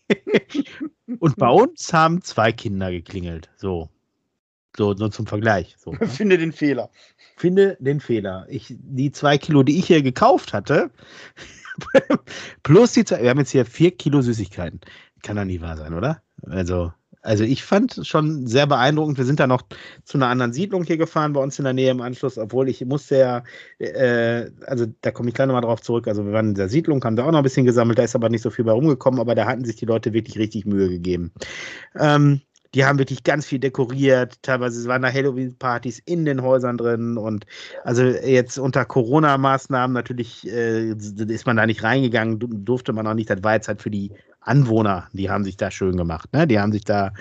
und bei uns haben zwei Kinder geklingelt. So, so, nur zum Vergleich. So. Finde den Fehler. Finde den Fehler. Ich, die zwei Kilo, die ich hier gekauft hatte, plus die zwei, wir haben jetzt hier vier Kilo Süßigkeiten. Kann doch nie wahr sein, oder? Also, also ich fand schon sehr beeindruckend. Wir sind da noch zu einer anderen Siedlung hier gefahren, bei uns in der Nähe im Anschluss, obwohl ich musste ja, äh, also da komme ich gleich nochmal drauf zurück. Also wir waren in der Siedlung, haben da auch noch ein bisschen gesammelt, da ist aber nicht so viel bei rumgekommen, aber da hatten sich die Leute wirklich richtig Mühe gegeben. Ähm, die haben wirklich ganz viel dekoriert. Teilweise waren da Halloween-Partys in den Häusern drin. Und also jetzt unter Corona-Maßnahmen natürlich äh, ist man da nicht reingegangen, durfte man auch nicht. Das war jetzt halt für die Anwohner, die haben sich da schön gemacht. Ne? Die haben sich da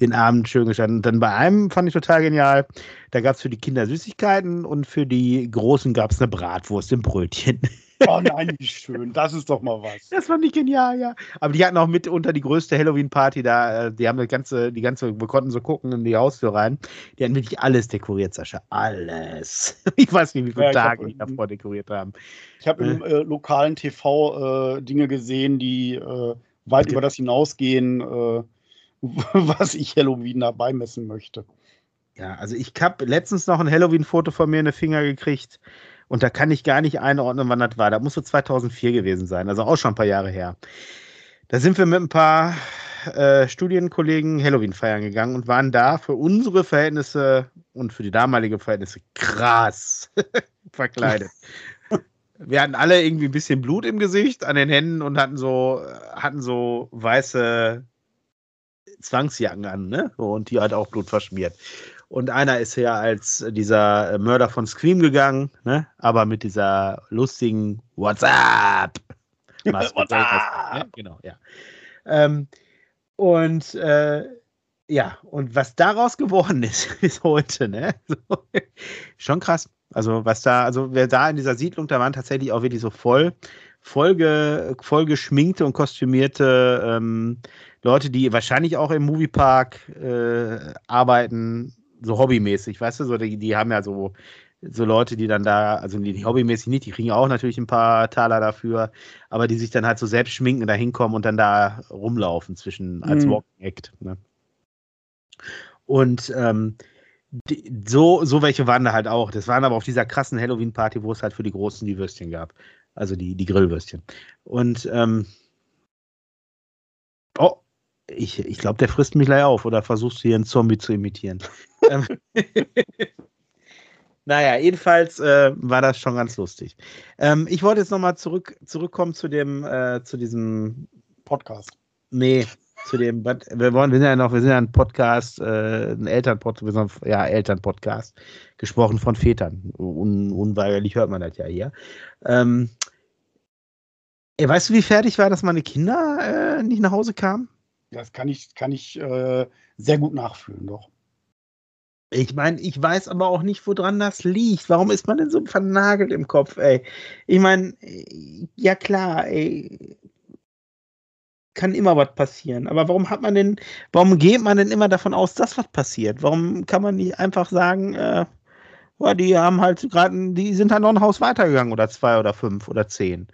den Abend schön gestanden. Und dann bei einem fand ich total genial. Da gab es für die Kinder Süßigkeiten und für die Großen gab es eine Bratwurst im Brötchen. Oh nein, wie schön. Das ist doch mal was. Das fand ich genial, ja. Aber die hatten auch mit unter die größte Halloween-Party da. Äh, die haben das ganze, die ganze, wir konnten so gucken in die Haustür rein. Die hatten wirklich alles dekoriert, Sascha. Alles. Ich weiß nicht, wie viele ja, Tage die davor dekoriert haben. Ich habe im äh, lokalen TV äh, Dinge gesehen, die äh, weit okay. über das hinausgehen, äh, was ich Halloween da beimessen möchte. Ja, also ich habe letztens noch ein Halloween-Foto von mir in den Finger gekriegt. Und da kann ich gar nicht einordnen, wann das war. Da muss so 2004 gewesen sein, also auch schon ein paar Jahre her. Da sind wir mit ein paar äh, Studienkollegen Halloween feiern gegangen und waren da für unsere Verhältnisse und für die damalige Verhältnisse krass verkleidet. wir hatten alle irgendwie ein bisschen Blut im Gesicht, an den Händen und hatten so, hatten so weiße Zwangsjacken an, ne? Und die hat auch Blut verschmiert. Und einer ist ja als dieser Mörder von Scream gegangen, ne? aber mit dieser lustigen What's up? What's up? Ne? Genau, ja. Ähm, und äh, ja, und was daraus geworden ist, bis heute, ne? So, schon krass. Also, was da, also wer da in dieser Siedlung, da waren tatsächlich auch wirklich so voll voll, voll geschminkte und kostümierte ähm, Leute, die wahrscheinlich auch im Moviepark äh, arbeiten, so hobbymäßig, weißt du, so, die, die haben ja so, so Leute, die dann da, also die, hobbymäßig nicht, die kriegen auch natürlich ein paar Taler dafür, aber die sich dann halt so selbst schminken da hinkommen und dann da rumlaufen zwischen als mhm. Walking Act. Ne? Und ähm, die, so, so welche waren da halt auch. Das waren aber auf dieser krassen Halloween-Party, wo es halt für die Großen die Würstchen gab. Also die, die Grillwürstchen. Und ähm, oh, ich, ich glaube, der frisst mich gleich auf oder versuchst du hier einen Zombie zu imitieren. Ähm, naja, jedenfalls äh, war das schon ganz lustig. Ähm, ich wollte jetzt nochmal zurück, zurückkommen zu dem, äh, zu diesem Podcast. Nee, zu dem, wir wollen, wir sind ja noch, wir sind ja ein Podcast, äh, ein Elternpodcast, ja, Elternpodcast, gesprochen von Vätern. Un, unweigerlich hört man das ja hier. Ähm, ey, weißt du, wie fertig war, dass meine Kinder äh, nicht nach Hause kamen? Das kann ich, kann ich äh, sehr gut nachfühlen, doch. Ich meine, ich weiß aber auch nicht, woran das liegt. Warum ist man denn so vernagelt im Kopf, ey? Ich meine, ja klar, ey, kann immer was passieren. Aber warum hat man denn, warum geht man denn immer davon aus, dass was passiert? Warum kann man nicht einfach sagen, äh, ja, die haben halt gerade, die sind halt noch ein Haus weitergegangen oder zwei oder fünf oder zehn.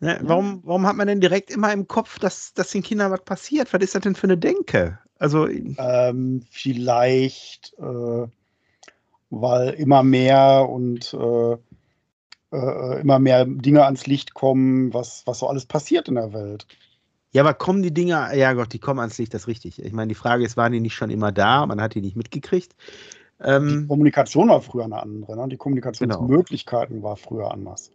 Ne? Warum, warum hat man denn direkt immer im Kopf, dass, dass den Kindern was passiert? Was ist das denn für eine Denke? Also ähm, vielleicht, äh, weil immer mehr und äh, äh, immer mehr Dinge ans Licht kommen, was, was so alles passiert in der Welt. Ja, aber kommen die Dinger, ja Gott, die kommen ans Licht, das ist richtig. Ich meine, die Frage ist, waren die nicht schon immer da? Man hat die nicht mitgekriegt. Ähm, die Kommunikation war früher eine andere, ne? Die Kommunikationsmöglichkeiten genau. war früher anders.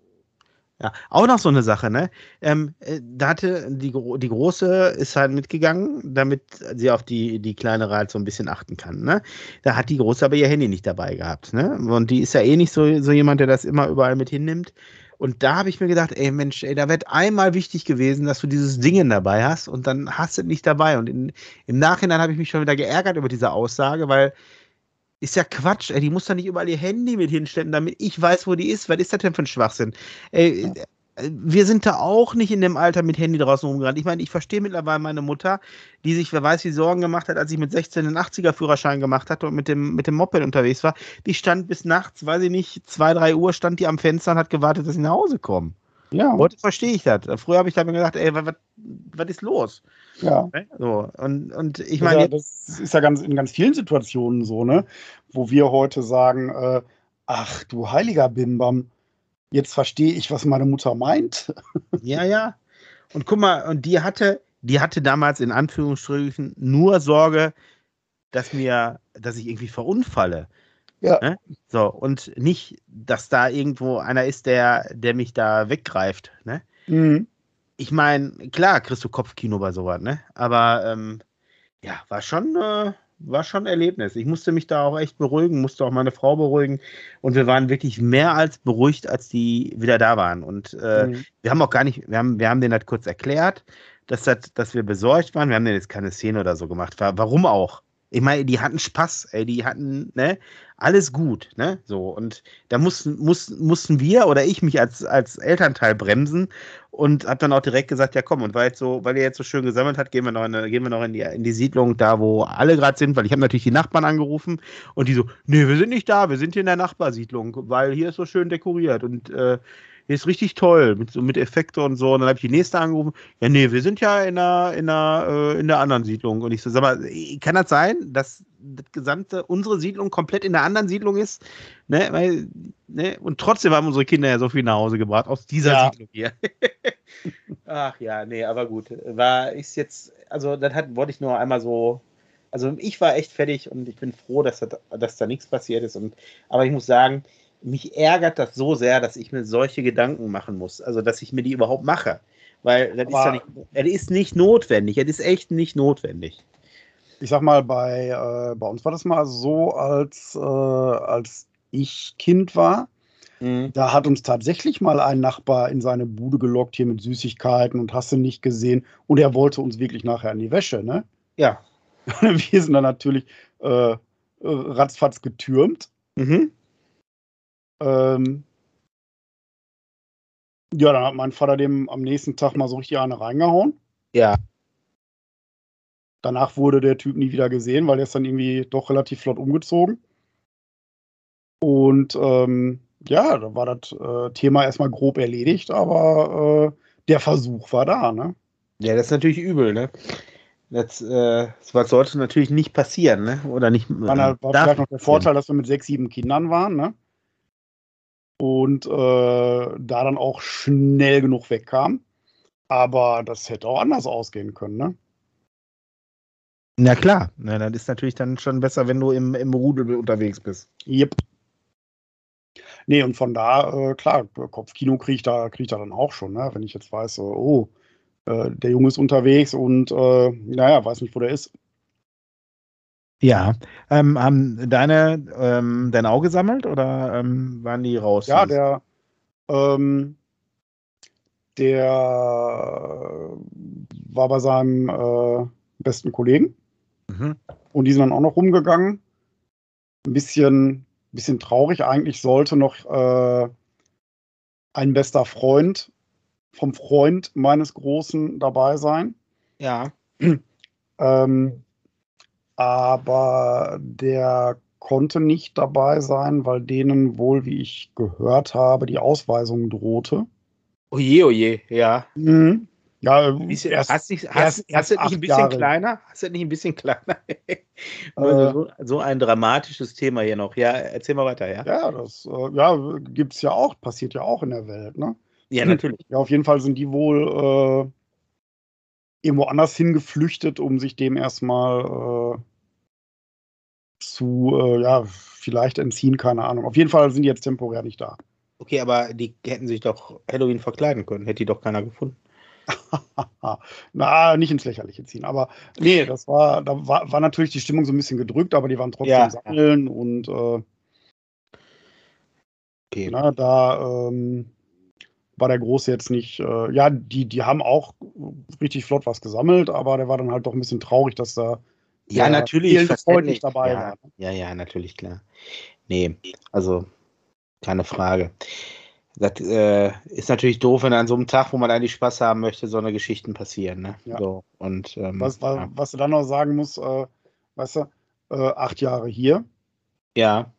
Ja, auch noch so eine Sache, ne? Ähm, äh, da hatte die, die Große ist halt mitgegangen, damit sie auf die, die kleinere halt so ein bisschen achten kann, ne? Da hat die Große aber ihr Handy nicht dabei gehabt, ne? Und die ist ja eh nicht so, so jemand, der das immer überall mit hinnimmt. Und da habe ich mir gedacht, ey Mensch, ey, da wird einmal wichtig gewesen, dass du dieses Ding dabei hast und dann hast du es nicht dabei. Und in, im Nachhinein habe ich mich schon wieder geärgert über diese Aussage, weil ist ja Quatsch, ey, die muss doch nicht überall ihr Handy mit hinstellen, damit ich weiß, wo die ist. Was ist das denn für ein Schwachsinn? Ey, wir sind da auch nicht in dem Alter mit Handy draußen rumgerannt. Ich meine, ich verstehe mittlerweile meine Mutter, die sich, wer weiß, wie Sorgen gemacht hat, als ich mit 16 den 80er-Führerschein gemacht hatte und mit dem, mit dem Moped unterwegs war. Die stand bis nachts, weiß ich nicht, zwei, drei Uhr stand die am Fenster und hat gewartet, dass sie nach Hause kommen. Ja. Heute verstehe ich das. Früher habe ich da mir gedacht, ey, was ist los? Ja. So, und, und ich meine. Ja, das ist ja ganz, in ganz vielen Situationen so, ne? Wo wir heute sagen, äh, ach du heiliger Bimbam, jetzt verstehe ich, was meine Mutter meint. Ja, ja. Und guck mal, und die hatte, die hatte damals in Anführungsstrichen nur Sorge, dass mir, dass ich irgendwie verunfalle. Ja. Ne? So, und nicht, dass da irgendwo einer ist, der, der mich da weggreift. Ne? Mhm. Ich meine, klar, kriegst du Kopfkino bei sowas, ne? Aber ähm, ja, war schon, äh, war schon ein Erlebnis. Ich musste mich da auch echt beruhigen, musste auch meine Frau beruhigen. Und wir waren wirklich mehr als beruhigt, als die wieder da waren. Und äh, mhm. wir haben auch gar nicht, wir haben, wir haben denen das kurz erklärt, dass, das, dass wir besorgt waren. Wir haben denen jetzt keine Szene oder so gemacht. Warum auch? Ich meine, die hatten Spaß, ey, die hatten, ne, alles gut, ne, so. Und da mussten, mussten, mussten wir oder ich mich als, als Elternteil bremsen und hab dann auch direkt gesagt, ja komm, und weil jetzt so, weil ihr jetzt so schön gesammelt hat, gehen wir noch in, gehen wir noch in die, in die Siedlung, da wo alle gerade sind, weil ich habe natürlich die Nachbarn angerufen und die so, nee, wir sind nicht da, wir sind hier in der Nachbarsiedlung, weil hier ist so schön dekoriert und äh, ist richtig toll, mit, mit Effekte und so. Und dann habe ich die nächste angerufen. Ja, nee, wir sind ja in der, in der, äh, in der anderen Siedlung. Und ich so, sag mal, kann das sein, dass das gesamte, unsere Siedlung komplett in der anderen Siedlung ist? Ne? Weil, ne? Und trotzdem haben unsere Kinder ja so viel nach Hause gebracht aus dieser ja. Siedlung hier. Ach ja, nee, aber gut. War ist jetzt, also das hat, wollte ich nur einmal so also ich war echt fertig und ich bin froh, dass, das, dass da nichts passiert ist. Und, aber ich muss sagen, mich ärgert das so sehr, dass ich mir solche Gedanken machen muss. Also, dass ich mir die überhaupt mache. Weil das ist ja nicht, ist nicht notwendig. Es ist echt nicht notwendig. Ich sag mal, bei, äh, bei uns war das mal so, als, äh, als ich Kind war. Mhm. Da hat uns tatsächlich mal ein Nachbar in seine Bude gelockt, hier mit Süßigkeiten und hast du nicht gesehen. Und er wollte uns wirklich nachher in die Wäsche, ne? Ja. Wir sind dann natürlich äh, ratzfatz getürmt. Mhm. Ähm, Ja, dann hat mein Vater dem am nächsten Tag mal so richtig eine reingehauen. Ja. Danach wurde der Typ nie wieder gesehen, weil er ist dann irgendwie doch relativ flott umgezogen. Und ähm, ja, da war das äh, Thema erstmal grob erledigt, aber äh, der Versuch war da, ne? Ja, das ist natürlich übel, ne? Das, äh, das sollte natürlich nicht passieren, ne? Oder nicht. War, war vielleicht noch der Vorteil, dass wir mit sechs, sieben Kindern waren, ne? Und äh, da dann auch schnell genug wegkam. Aber das hätte auch anders ausgehen können, ne? Na klar, na, das ist natürlich dann schon besser, wenn du im, im Rudel unterwegs bist. Yep. Nee, und von da, äh, klar, Kopfkino kriege ich, da, krieg ich da dann auch schon, ne? wenn ich jetzt weiß, oh, äh, der Junge ist unterwegs und äh, naja, weiß nicht, wo der ist. Ja, ähm, haben deine ähm, dein Auge gesammelt oder ähm, waren die raus? Ja, der, ähm, der war bei seinem äh, besten Kollegen. Mhm. Und die sind dann auch noch rumgegangen. Ein bisschen, bisschen traurig. Eigentlich sollte noch äh, ein bester Freund vom Freund meines Großen dabei sein. Ja. ähm, aber der konnte nicht dabei sein, weil denen wohl, wie ich gehört habe, die Ausweisung drohte. Oje, oje, ja. Mhm. Ja, bisschen, erst, hast, nicht, hast, hast, du nicht ein bisschen Jahre. kleiner? Hast du nicht ein bisschen kleiner? äh, so, so, ein dramatisches Thema hier noch. Ja, erzähl mal weiter, ja. Ja, das äh, ja, gibt es ja auch, passiert ja auch in der Welt, ne? Ja, natürlich. Ja, auf jeden Fall sind die wohl äh, irgendwo anders hingeflüchtet, um sich dem erstmal äh, zu, äh, ja, vielleicht entziehen, keine Ahnung. Auf jeden Fall sind die jetzt temporär nicht da. Okay, aber die hätten sich doch Halloween verkleiden können. Hätte die doch keiner gefunden. Na, nicht ins Lächerliche ziehen. Aber nee, das war, da war, war natürlich die Stimmung so ein bisschen gedrückt, aber die waren trotzdem ja. sammeln und äh, okay. na, da ähm, war der Große jetzt nicht, äh, ja, die, die haben auch richtig flott was gesammelt, aber der war dann halt doch ein bisschen traurig, dass da ja, natürlich Freund nicht dabei ja, war. Ja, ja, natürlich, klar. Nee, also keine Frage. Das äh, ist natürlich doof, wenn an so einem Tag, wo man eigentlich Spaß haben möchte, so eine Geschichten passieren. Ne? Ja. So, und, ähm, was, was, ja. was, du dann noch sagen musst, äh, weißt du, äh, acht Jahre hier. Ja.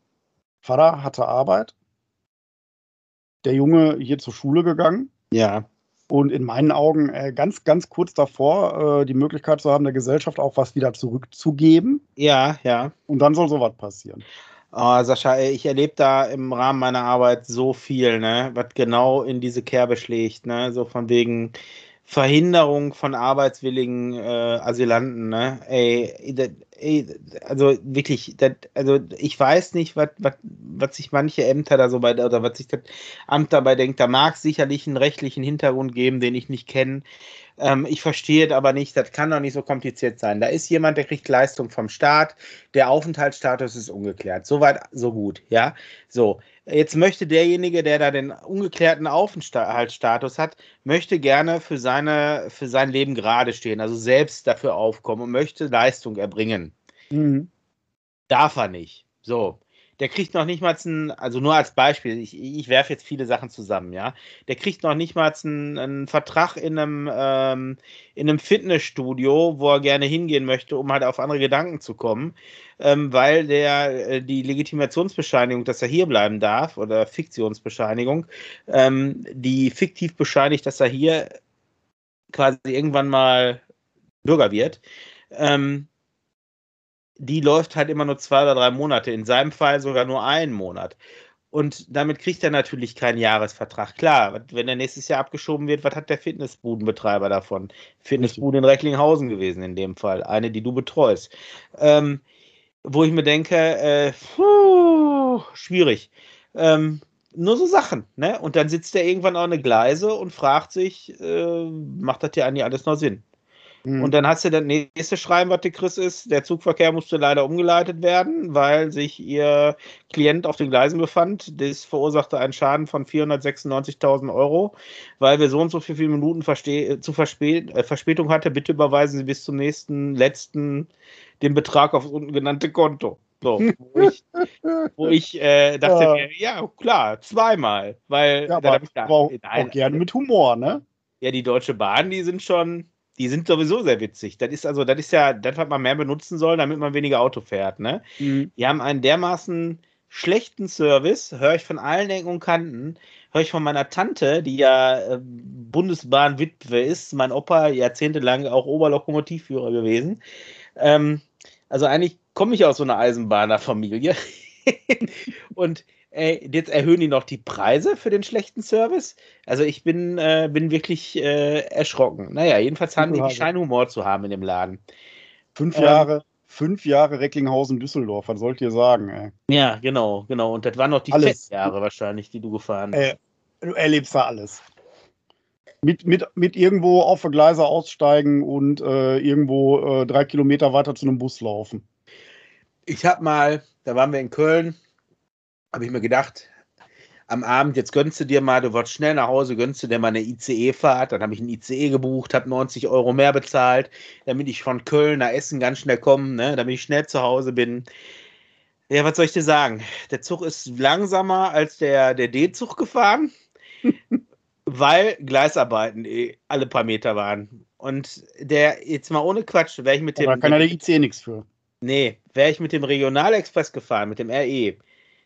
Vater hatte Arbeit. Der Junge hier zur Schule gegangen. Ja. Und in meinen Augen äh, ganz, ganz kurz davor, äh, die Möglichkeit zu haben, der Gesellschaft auch was wieder zurückzugeben. Ja, ja. Und dann soll sowas passieren. Oh, Sascha, ich erlebe da im Rahmen meiner Arbeit so viel, ne, was genau in diese Kerbe schlägt, ne, so von wegen Verhinderung von arbeitswilligen äh, Asylanten, ne, ey, ey also wirklich, das, also ich weiß nicht, was, sich manche Ämter da so bei, oder was sich das Amt dabei denkt, da mag es sicherlich einen rechtlichen Hintergrund geben, den ich nicht kenne, ähm, ich verstehe es aber nicht, das kann doch nicht so kompliziert sein. Da ist jemand, der kriegt Leistung vom Staat, der Aufenthaltsstatus ist ungeklärt. Soweit, so gut, ja. So, jetzt möchte derjenige, der da den ungeklärten Aufenthaltsstatus hat, möchte gerne für, seine, für sein Leben gerade stehen, also selbst dafür aufkommen und möchte Leistung erbringen. Mhm. Darf er nicht. So der kriegt noch nicht mal einen, also nur als Beispiel, ich, ich werfe jetzt viele Sachen zusammen, ja. Der kriegt noch nicht mal einen, einen Vertrag in einem, ähm, in einem Fitnessstudio, wo er gerne hingehen möchte, um halt auf andere Gedanken zu kommen, ähm, weil der äh, die Legitimationsbescheinigung, dass er hier bleiben darf, oder Fiktionsbescheinigung, ähm, die fiktiv bescheinigt, dass er hier quasi irgendwann mal Bürger wird. Ähm, die läuft halt immer nur zwei oder drei Monate, in seinem Fall sogar nur einen Monat. Und damit kriegt er natürlich keinen Jahresvertrag. Klar, wenn der nächstes Jahr abgeschoben wird, was hat der Fitnessbudenbetreiber davon? Fitnessbude in Recklinghausen gewesen in dem Fall, eine, die du betreust. Ähm, wo ich mir denke, äh, puh, schwierig. Ähm, nur so Sachen, ne? Und dann sitzt er irgendwann auf eine Gleise und fragt sich, äh, macht das hier eigentlich alles noch Sinn? Mhm. Und dann hast du das nächste Schreiben, was du kriegst, ist, der Zugverkehr musste leider umgeleitet werden, weil sich ihr Klient auf den Gleisen befand. Das verursachte einen Schaden von 496.000 Euro, weil wir so und so viele Minuten zu Verspät äh, Verspätung hatte. Bitte überweisen Sie bis zum nächsten, letzten den Betrag auf das unten genannte Konto. So, wo ich, wo ich äh, dachte ja. mir, ja, klar, zweimal. Weil ja, aber ich da, auch, auch gerne mit Humor, ne? Ja, die Deutsche Bahn, die sind schon, die sind sowieso sehr witzig. Das ist also, das ist ja, das, was man mehr benutzen soll, damit man weniger Auto fährt, ne? Mhm. Die haben einen dermaßen schlechten Service, höre ich von allen Ecken und Kanten, höre ich von meiner Tante, die ja äh, Bundesbahn-Witwe ist, mein Opa jahrzehntelang auch Oberlokomotivführer gewesen. Ähm, also eigentlich komme ich aus so einer Eisenbahnerfamilie. und äh, jetzt erhöhen die noch die Preise für den schlechten Service. Also ich bin, äh, bin wirklich äh, erschrocken. Naja, jedenfalls haben die, die Scheinhumor zu haben in dem Laden. Fünf ähm, Jahre, fünf Jahre Recklinghausen-Düsseldorf, was sollt ihr sagen? Ey? Ja, genau, genau. Und das waren noch die alles. Jahre wahrscheinlich, die du gefahren hast. Äh, du erlebst da alles. Mit, mit, mit irgendwo auf der Gleise aussteigen und äh, irgendwo äh, drei Kilometer weiter zu einem Bus laufen. Ich habe mal, da waren wir in Köln, habe ich mir gedacht, am Abend, jetzt gönnst du dir mal, du wolltest schnell nach Hause, gönnst du dir mal eine ICE-Fahrt. Dann habe ich einen ICE gebucht, habe 90 Euro mehr bezahlt, damit ich von Köln nach Essen ganz schnell komme, ne, damit ich schnell zu Hause bin. Ja, was soll ich dir sagen? Der Zug ist langsamer als der, der D-Zug gefahren, weil Gleisarbeiten eh alle paar Meter waren. Und der, jetzt mal ohne Quatsch, wäre ich mit dem. Da kann ja der ICE nichts für. Nee, wäre ich mit dem Regionalexpress gefahren, mit dem RE,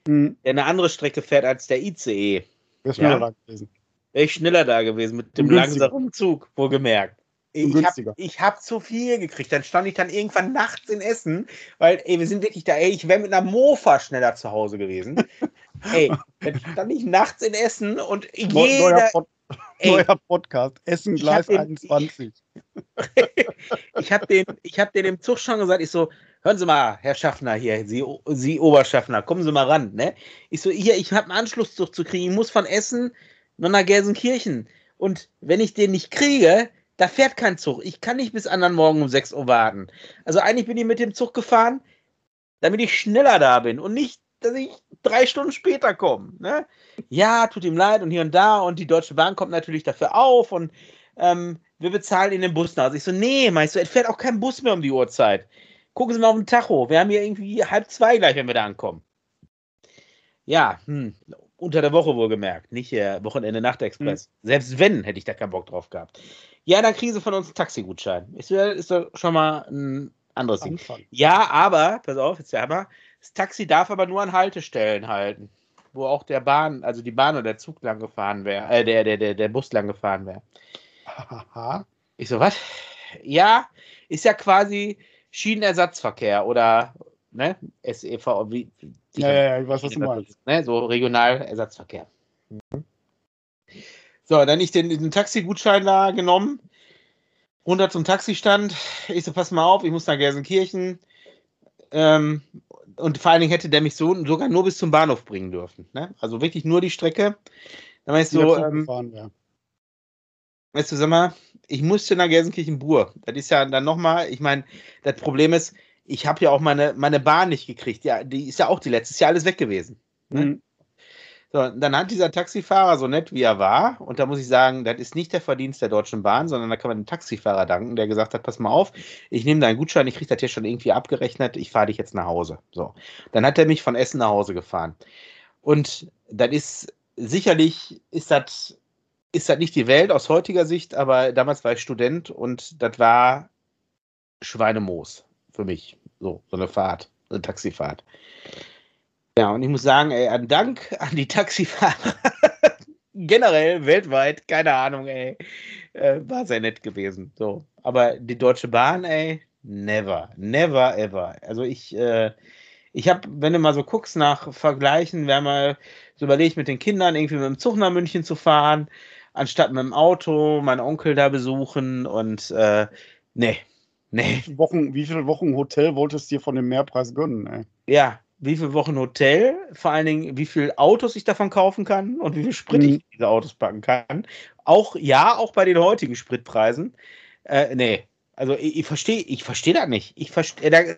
mhm. der eine andere Strecke fährt als der ICE. Wäre schneller ja? da gewesen. Wäre ich schneller da gewesen mit dem langsamen Zug, wohlgemerkt. Ich habe hab zu viel gekriegt. Dann stand ich dann irgendwann nachts in Essen, weil, ey, wir sind wirklich da, ey, ich wäre mit einer Mofa schneller zu Hause gewesen. ey, dann stand ich nachts in Essen und jeder. Ey, neuer Podcast, Essen Gleis 21. ich habe den, hab den im Zug schon gesagt, ich so, hören Sie mal, Herr Schaffner hier, Sie, Sie Oberschaffner, kommen Sie mal ran. Ne? Ich so, hier, ich habe einen Anschlusszug zu kriegen, ich muss von Essen nach Gelsenkirchen. Und wenn ich den nicht kriege, da fährt kein Zug. Ich kann nicht bis anderen Morgen um 6 Uhr warten. Also eigentlich bin ich mit dem Zug gefahren, damit ich schneller da bin und nicht, dass ich drei Stunden später komme. Ne? Ja, tut ihm leid und hier und da und die Deutsche Bahn kommt natürlich dafür auf und ähm, wir bezahlen in den Bus nach. Also ich so, nee, meinst du, es fährt auch kein Bus mehr um die Uhrzeit. Gucken Sie mal auf den Tacho. Wir haben hier irgendwie halb zwei gleich, wenn wir da ankommen. Ja, hm, unter der Woche wohlgemerkt, nicht hier Wochenende Nachtexpress. Hm. Selbst wenn, hätte ich da keinen Bock drauf gehabt. Ja, dann kriegen Sie von uns einen Taxigutschein. Ist, ist doch schon mal ein anderes Ding. Ja, aber, pass auf, jetzt ja aber, das Taxi darf aber nur an Haltestellen halten, wo auch der Bahn, also die Bahn oder der Zug lang gefahren wäre, äh, der, der, der, der Bus lang gefahren wäre. Ich so, was? Ja, ist ja quasi Schienenersatzverkehr oder ne, SEV, wie, ja, ja, ja, ich weiß, was du meinst. Ne, so Regionalersatzverkehr. Mhm. So, dann ich den, den Taxigutschein da genommen, runter zum Taxistand. Ich so, pass mal auf, ich muss nach Gelsenkirchen. Ähm, und vor allen Dingen hätte der mich so sogar nur bis zum Bahnhof bringen dürfen. Ne? Also wirklich nur die Strecke. Dann weißt du, ähm, ja. weißt du, sag mal, ich musste nach Gelsenkirchen-Bur. Das ist ja dann nochmal, ich meine, das Problem ist, ich habe ja auch meine, meine Bahn nicht gekriegt. Ja, die ist ja auch die letzte, ist ja alles weg gewesen. Ne? Mhm. So, dann hat dieser Taxifahrer, so nett wie er war, und da muss ich sagen, das ist nicht der Verdienst der Deutschen Bahn, sondern da kann man dem Taxifahrer danken, der gesagt hat, pass mal auf, ich nehme deinen Gutschein, ich kriege das hier schon irgendwie abgerechnet, ich fahre dich jetzt nach Hause. So, dann hat er mich von Essen nach Hause gefahren. Und das ist sicherlich, ist das ist das nicht die Welt aus heutiger Sicht, aber damals war ich Student und das war Schweinemoos für mich. So, so eine Fahrt, eine Taxifahrt. Ja, und ich muss sagen, ey, an Dank an die Taxifahrer, generell weltweit, keine Ahnung, ey, äh, war sehr nett gewesen. So, aber die Deutsche Bahn, ey, never, never ever. Also ich, äh, ich habe, wenn du mal so guckst nach Vergleichen, wäre mal so überlegt, mit den Kindern irgendwie mit dem Zug nach München zu fahren, anstatt mit dem Auto meinen Onkel da besuchen und äh, nee, nee. Wochen, wie viele Wochen Hotel wolltest du dir von dem Mehrpreis gönnen, ey? Ja, wie viele Wochen Hotel, vor allen Dingen, wie viele Autos ich davon kaufen kann und wie viel Sprit mhm. ich diese Autos packen kann. Auch, ja, auch bei den heutigen Spritpreisen. Äh, nee, also ich, ich verstehe ich versteh das nicht. Ich verstehe, äh,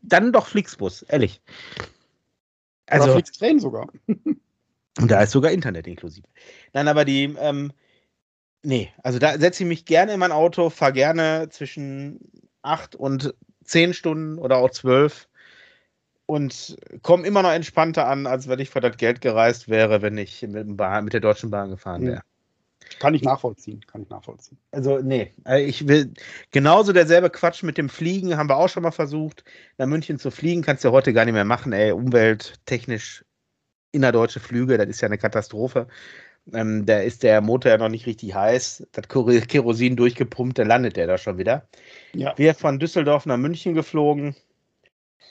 dann doch Flixbus, ehrlich. Also, Oder Flixtrain sogar. und da ist sogar Internet inklusive. Nein, aber die, ähm, nee, also da setze ich mich gerne in mein Auto, fahre gerne zwischen acht und zehn Stunden oder auch zwölf und komme immer noch entspannter an, als wenn ich vor das Geld gereist wäre, wenn ich mit, Bahn, mit der Deutschen Bahn gefahren wäre. Kann ich nachvollziehen, kann ich nachvollziehen. Also, nee, äh, ich will genauso derselbe Quatsch mit dem Fliegen, haben wir auch schon mal versucht. Nach München zu fliegen, kannst du heute gar nicht mehr machen, ey, umwelttechnisch innerdeutsche Flüge, das ist ja eine Katastrophe. Ähm, da ist der Motor ja noch nicht richtig heiß, das Kerosin durchgepumpt, dann landet der da schon wieder. Ja. Wir von Düsseldorf nach München geflogen.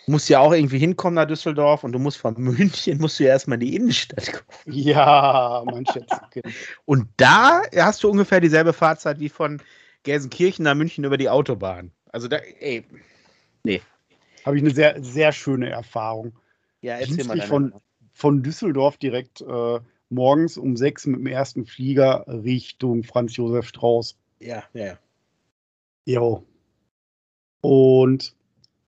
Muss ja auch irgendwie hinkommen nach Düsseldorf und du musst von München, musst du ja erstmal in die Innenstadt kommen. Ja, mein Schätzchen. Und da hast du ungefähr dieselbe Fahrzeit wie von Gelsenkirchen nach München über die Autobahn. Also da, ey, Habe ich eine sehr, sehr schöne Erfahrung. ja, erzähl Dienstlich mal deine von-. Von Düsseldorf direkt äh, morgens um sechs mit dem ersten Flieger Richtung Franz Josef Strauß. Ja, ja, ja. Jo. Und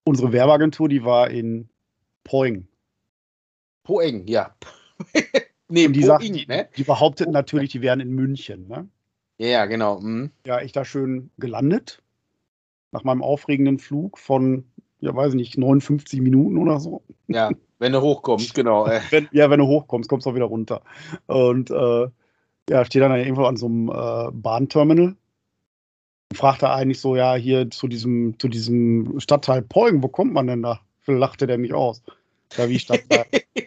unsere Werbeagentur, die war in Poing. Poeng, ja. nee, Und die, sagt, Poing, die, ne? die behaupteten natürlich, die wären in München. Ne? Ja, genau. Mhm. Ja, ich da schön gelandet. Nach meinem aufregenden Flug von, ja, weiß ich nicht, 59 Minuten oder so. Ja, wenn du hochkommst, genau. Äh, Wenn, ja, wenn du hochkommst, kommst du auch wieder runter. Und äh, ja, steht dann irgendwo an so einem äh, Bahnterminal. Und fragt er eigentlich so, ja, hier zu diesem, zu diesem Stadtteil Poing, wo kommt man denn da? Lachte der mich aus. Ja, wie Stadtteil.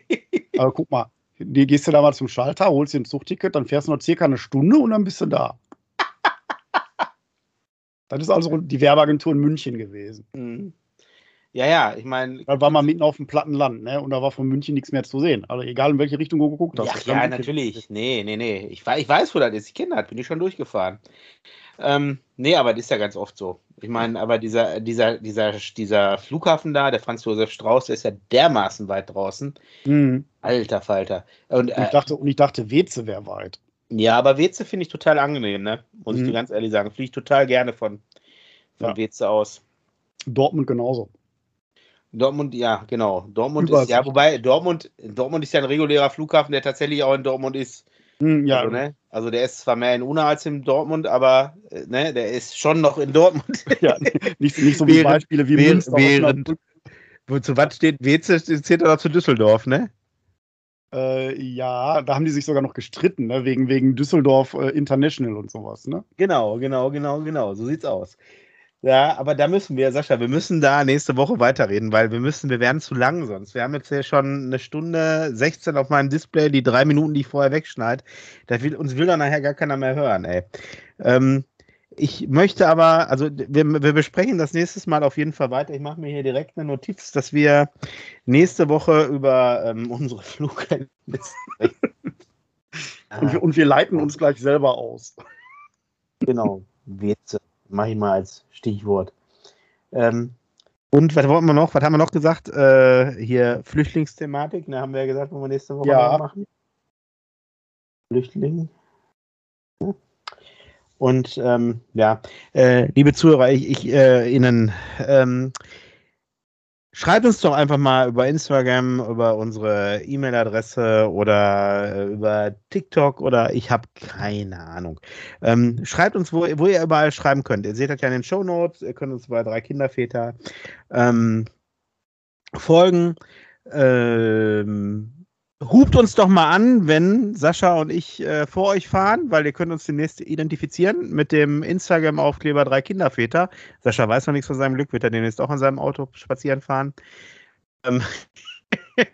Aber guck mal, die gehst du da mal zum Schalter, holst dir ein Zugticket, dann fährst du noch circa eine Stunde und dann bist du da. Das ist also die Werbeagentur in München gewesen. Mhm. Ja, ja, ich meine. Da war man mitten auf dem platten Land, ne? Und da war von München nichts mehr zu sehen. Also egal in welche Richtung du geguckt hast. Ja, ja, natürlich. Nee, nee, nee. Ich, ich weiß, wo das ist. Ich kenne das, bin ich schon durchgefahren. Ähm, nee, aber das ist ja ganz oft so. Ich meine, aber dieser, dieser, dieser, dieser Flughafen da, der Franz Josef Strauß, der ist ja dermaßen weit draußen. Mhm. Alter Falter. Und, Und ich äh, dachte, und ich dachte, Weze wäre weit. ja, aber Weze finde ich total angenehm, ne? Muss ich Mhm. dir ganz ehrlich sagen. Fliege ich total gerne von, von Ja. Weze aus. Dortmund genauso. Dortmund, ja, genau. Dortmund ist, Übersicht. ja, wobei Dortmund, Dortmund ist ja ein regulärer Flughafen, der tatsächlich auch in Dortmund ist. Mhm, ja, Also, ne? also der ist zwar mehr in Unna als in Dortmund, aber äh, ne, der ist schon noch in Dortmund. ja, nicht, nicht so Während- Beispiele wie während- Münster. während- Wozu was steht? Weze zählt doch zu Düsseldorf, ne? Äh, ja, da haben die sich sogar noch gestritten, ne? wegen, wegen Düsseldorf äh, International und sowas. Ne? Genau, genau, genau, genau. So sieht's aus. Ja, aber da müssen wir, Sascha, wir müssen da nächste Woche weiterreden, weil wir müssen, wir werden zu lang sonst. Wir haben jetzt hier schon eine Stunde 16 auf meinem Display, die drei Minuten, die ich vorher wegschneide. Da will, uns will dann nachher gar keiner mehr hören, ey. Ähm, ich möchte aber, also wir, wir besprechen das nächstes Mal auf jeden Fall weiter. Ich mache mir hier direkt eine Notiz, dass wir nächste Woche über ähm, unsere Flugerlebnisse sprechen. Und, wir, und wir leiten uns gleich selber aus. Genau, Weze. Mach ich mal als Stichwort. Ähm, und was wollten wir noch? Was haben wir noch gesagt? Äh, hier Flüchtlingsthematik, ne, haben wir ja gesagt, wollen wir nächste Woche Ja. machen. Flüchtling. Ja. Und ähm, ja, äh, liebe Zuhörer, ich, ich äh, Ihnen ähm, schreibt uns doch einfach mal über Instagram, über unsere E-Mail-Adresse oder äh, über TikTok oder ich habe keine Ahnung. Ähm, schreibt uns, wo, wo ihr überall schreiben könnt. Ihr seht das ja in den Show Notes. Ihr könnt uns bei drei Kinderväter ähm, folgen. Ähm, hupt uns doch mal an, wenn Sascha und ich äh, vor euch fahren, weil ihr könnt uns demnächst identifizieren mit dem Instagram-Aufkleber drei Kinderväter. Sascha weiß noch nichts von seinem Glück, wird er demnächst auch an seinem Auto spazieren fahren. Ähm,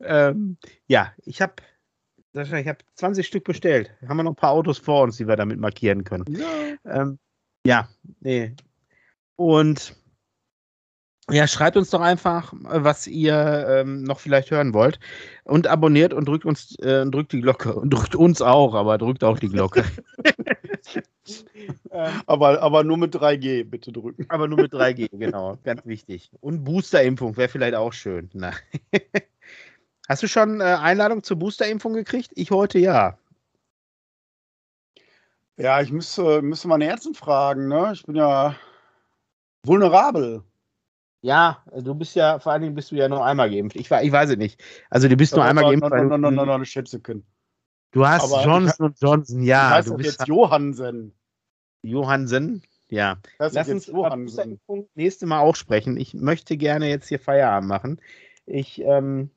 ähm, ja, ich habe Sascha, ich habe 20 Stück bestellt. Haben wir noch ein paar Autos vor uns, die wir damit markieren können. Ja. Ähm, ja, nee. Und ja, schreibt uns doch einfach, äh, was ihr ähm, noch vielleicht hören wollt. Und abonniert und drückt uns, äh, drückt die Glocke. Und drückt uns auch, aber drückt auch die Glocke. ähm, Aber, aber nur mit 3G bitte drücken. aber nur mit 3G, genau. Ganz wichtig. Und Boosterimpfung wäre vielleicht auch schön. Na. Hast du schon äh, Einladung zur Boosterimpfung gekriegt? Ich heute ja. Ja, ich müsste, müsste meine Ärztin fragen. Ne? Ich bin ja vulnerabel. Ja, du bist ja, vor allen Dingen bist du ja nur einmal geimpft. Ich, ich weiß es nicht. Also du bist nur einmal geimpft. Nein, nein, du- nein, nein, nein, Schätzeken. Du hast Johnson und Johnson, ja. Du doch bist jetzt Johansen. Johansen. Ja. Das Lass uns. Boosterimpfung nächste Mal auch sprechen. Ich möchte gerne jetzt hier Feierabend machen. Ich, ähm,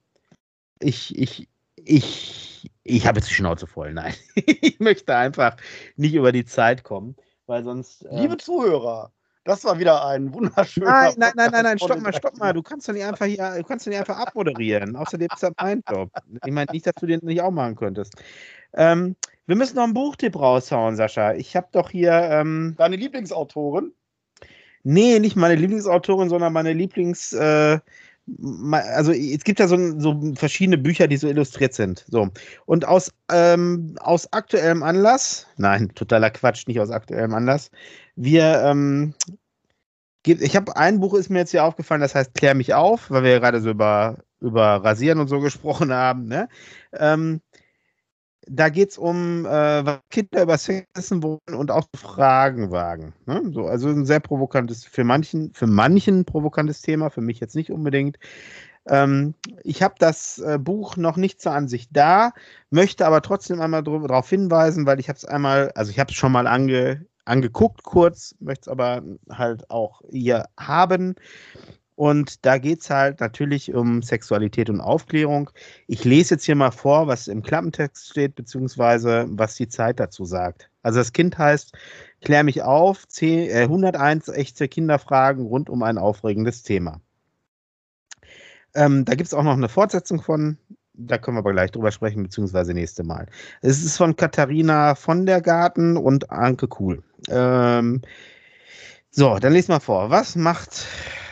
ich, ich, ich, ich habe jetzt die Schnauze voll. Nein, ich möchte einfach nicht über die Zeit kommen, weil sonst. ähm, Liebe Zuhörer, das war wieder ein wunderschöner. Nein, nein, nein, nein, nein, stopp mal, stopp mal. Du kannst doch nicht einfach hier, du kannst doch nicht einfach abmoderieren. Außerdem ist das mein Job. Ich meine nicht, dass du den nicht auch machen könntest. Ähm, wir müssen noch einen Buchtipp raushauen, Sascha. Ich habe doch hier, ähm, Deine Lieblingsautorin? nee, nicht meine Lieblingsautorin, sondern meine Lieblings, äh, also es gibt ja so, so verschiedene Bücher, die so illustriert sind. So. Und aus, ähm, aus aktuellem Anlass, nein, totaler Quatsch, nicht aus aktuellem Anlass, wir, ähm, ich habe ein Buch ist mir jetzt hier aufgefallen, das heißt Klär mich auf, weil wir gerade so über, über Rasieren und so gesprochen haben. Ne? Ähm, da geht es um, äh, was Kinder über Sex wissen wollen und auch Fragen wagen. Ne? So, also ein sehr provokantes, für manchen, für manchen provokantes Thema, für mich jetzt nicht unbedingt. Ähm, ich habe das äh, Buch noch nicht zur Ansicht da, möchte aber trotzdem einmal darauf hinweisen, weil ich habe es einmal, also ich habe es schon mal ange, angeguckt kurz, möchte es aber halt auch hier haben. Und da geht es halt natürlich um Sexualität und Aufklärung. Ich lese jetzt hier mal vor, was im Klappentext steht, beziehungsweise was die Zeit dazu sagt. Also das Kind heißt, klär mich auf, 10, äh, 101 echte Kinderfragen rund um ein aufregendes Thema. Ähm, da gibt es auch noch eine Fortsetzung von, da können wir aber gleich drüber sprechen, beziehungsweise nächste Mal. Es ist von Katharina von der Garten und Anke Kuhl. Ähm, so, dann lesen wir vor. Was macht,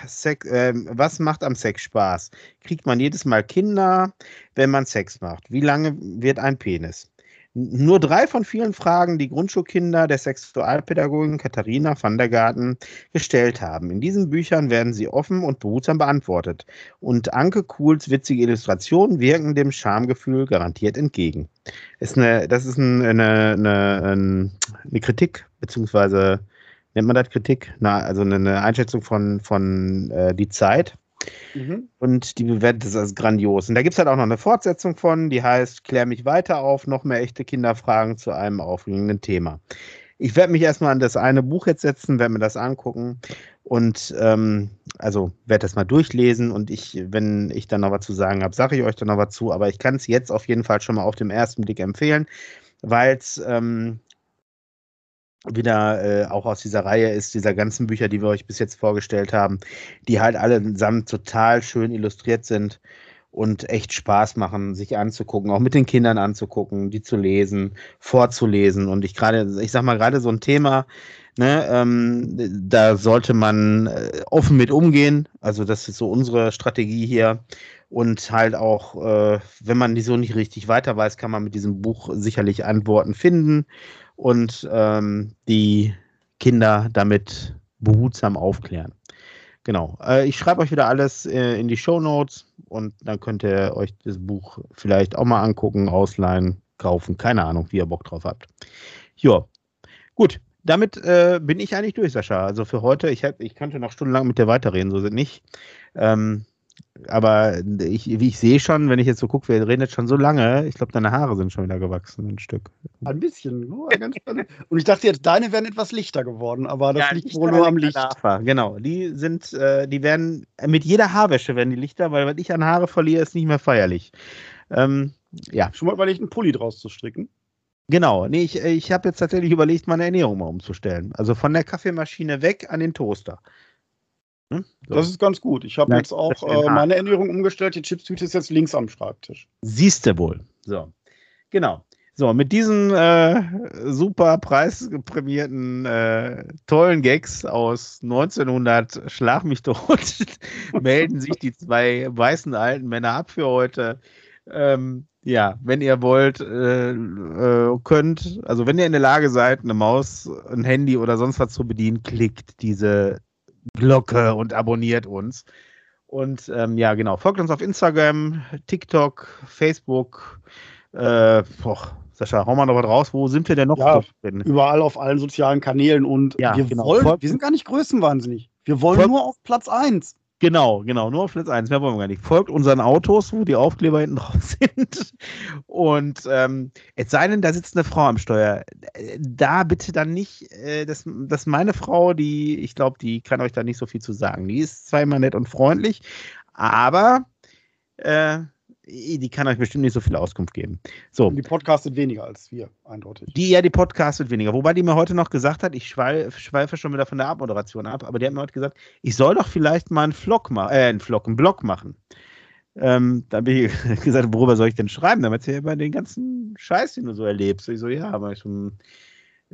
Sex, ähm, was macht am Sex Spaß? Kriegt man jedes Mal Kinder, wenn man Sex macht? Wie lange wird ein Penis? Nur drei von vielen Fragen, die Grundschulkinder der Sexualpädagogin Katharina van der Garten gestellt haben. In diesen Büchern werden sie offen und behutsam beantwortet. Und Anke Kuhls witzige Illustrationen wirken dem Schamgefühl garantiert entgegen. Ist eine, das ist ein, eine, eine, ein- eine Kritik, beziehungsweise nennt man das Kritik? Na, also eine, eine Einschätzung von, von äh, die Zeit. Mhm. Und die bewertet es als grandios. Und da gibt es halt auch noch eine Fortsetzung von, die heißt Klär mich weiter auf, noch mehr echte Kinderfragen zu einem aufregenden Thema. Ich werde mich erstmal an das eine Buch jetzt setzen, werde mir das angucken und ähm, also werde das mal durchlesen und ich, wenn ich dann noch was zu sagen habe, sage ich euch dann noch was zu, aber ich kann es jetzt auf jeden Fall schon mal auf den ersten Blick empfehlen, weil es ähm, wieder äh, auch aus dieser Reihe ist, dieser ganzen Bücher, die wir euch bis jetzt vorgestellt haben, die halt allesamt total schön illustriert sind und echt Spaß machen, sich anzugucken, auch mit den Kindern anzugucken, die zu lesen, vorzulesen. Und ich gerade, ich sag mal, gerade so ein Thema, ne, ähm, da sollte man äh, offen mit umgehen. Also, das ist so unsere Strategie hier. Und halt auch, äh, wenn man die so nicht richtig weiter weiß, kann man mit diesem Buch sicherlich Antworten finden und ähm, die Kinder damit behutsam aufklären. Genau. Äh, ich schreibe euch wieder alles äh, in die Show Notes und dann könnt ihr euch das Buch vielleicht auch mal angucken, ausleihen, kaufen. Keine Ahnung, wie ihr Bock drauf habt. Ja, gut. Damit äh, bin ich eigentlich durch, Sascha. Also für heute, ich, hab, ich könnte noch stundenlang mit dir weiterreden, so sind nicht. Ähm, aber ich, wie ich sehe schon, wenn ich jetzt so gucke, wir reden jetzt schon so lange, ich glaube, deine Haare sind schon wieder gewachsen, ein Stück. Ein bisschen. Nur ganz Und ich dachte jetzt, deine wären etwas lichter geworden, aber das Ja, liegt wohl nur am Licht. Hafer, Genau, die sind, äh, die werden mit jeder Haarwäsche werden die Lichter, weil wenn ich an Haare verliere, ist nicht mehr feierlich. Ähm, ja, Schon mal überlegt, einen Pulli draus zu stricken. genau. Nee, ich, ich habe jetzt tatsächlich überlegt, meine Ernährung mal umzustellen. Also von der Kaffeemaschine weg an den Toaster. Hm? So. Das ist ganz gut. Ich habe jetzt auch äh, meine Ernährung umgestellt. Die Chipstüte ist jetzt links am Schreibtisch. Siehst du wohl. So, genau. So, mit diesen äh, super preisprämierten, äh, tollen Gags aus 1900 Schlag mich tot, melden sich die zwei weißen alten Männer ab für heute. Ähm, ja, wenn ihr wollt, äh, äh, könnt, also wenn ihr in der Lage seid, eine Maus, ein Handy oder sonst was zu bedienen, klickt diese Glocke und abonniert uns. Und ähm, ja, genau, folgt uns auf Instagram, TikTok, Facebook. Äh, boah, Sascha, hau mal noch was raus. Wo sind wir denn noch? Ja? Überall auf allen sozialen Kanälen und Ja, wir genau. wollen, wir sind gar nicht größenwahnsinnig. Wir wollen Folgt- nur auf Platz 1. Genau, genau, nur auf Platz 1, mehr wollen wir gar nicht. Folgt unseren Autos, wo die Aufkleber hinten drauf sind. Und ähm, es sei denn, da sitzt eine Frau am Steuer. Da bitte dann nicht, äh, das, das meine Frau, die, ich glaube, die kann euch da nicht so viel zu sagen. Die ist zwar immer nett und freundlich, aber äh, die kann euch bestimmt nicht so viel Auskunft geben. So. Die podcastet weniger als wir, eindeutig. Die, ja, die podcastet weniger. Wobei die mir heute noch gesagt hat, ich schweife, schweife schon wieder von der Abmoderation ab, aber die hat mir heute gesagt, ich soll doch vielleicht mal einen Vlog machen, äh, einen Vlog, einen Blog machen. Ähm, da habe ich gesagt, worüber soll ich denn schreiben? Damit sie über den ganzen Scheiß, den du so erlebst. Ich so, ja, aber ich schon,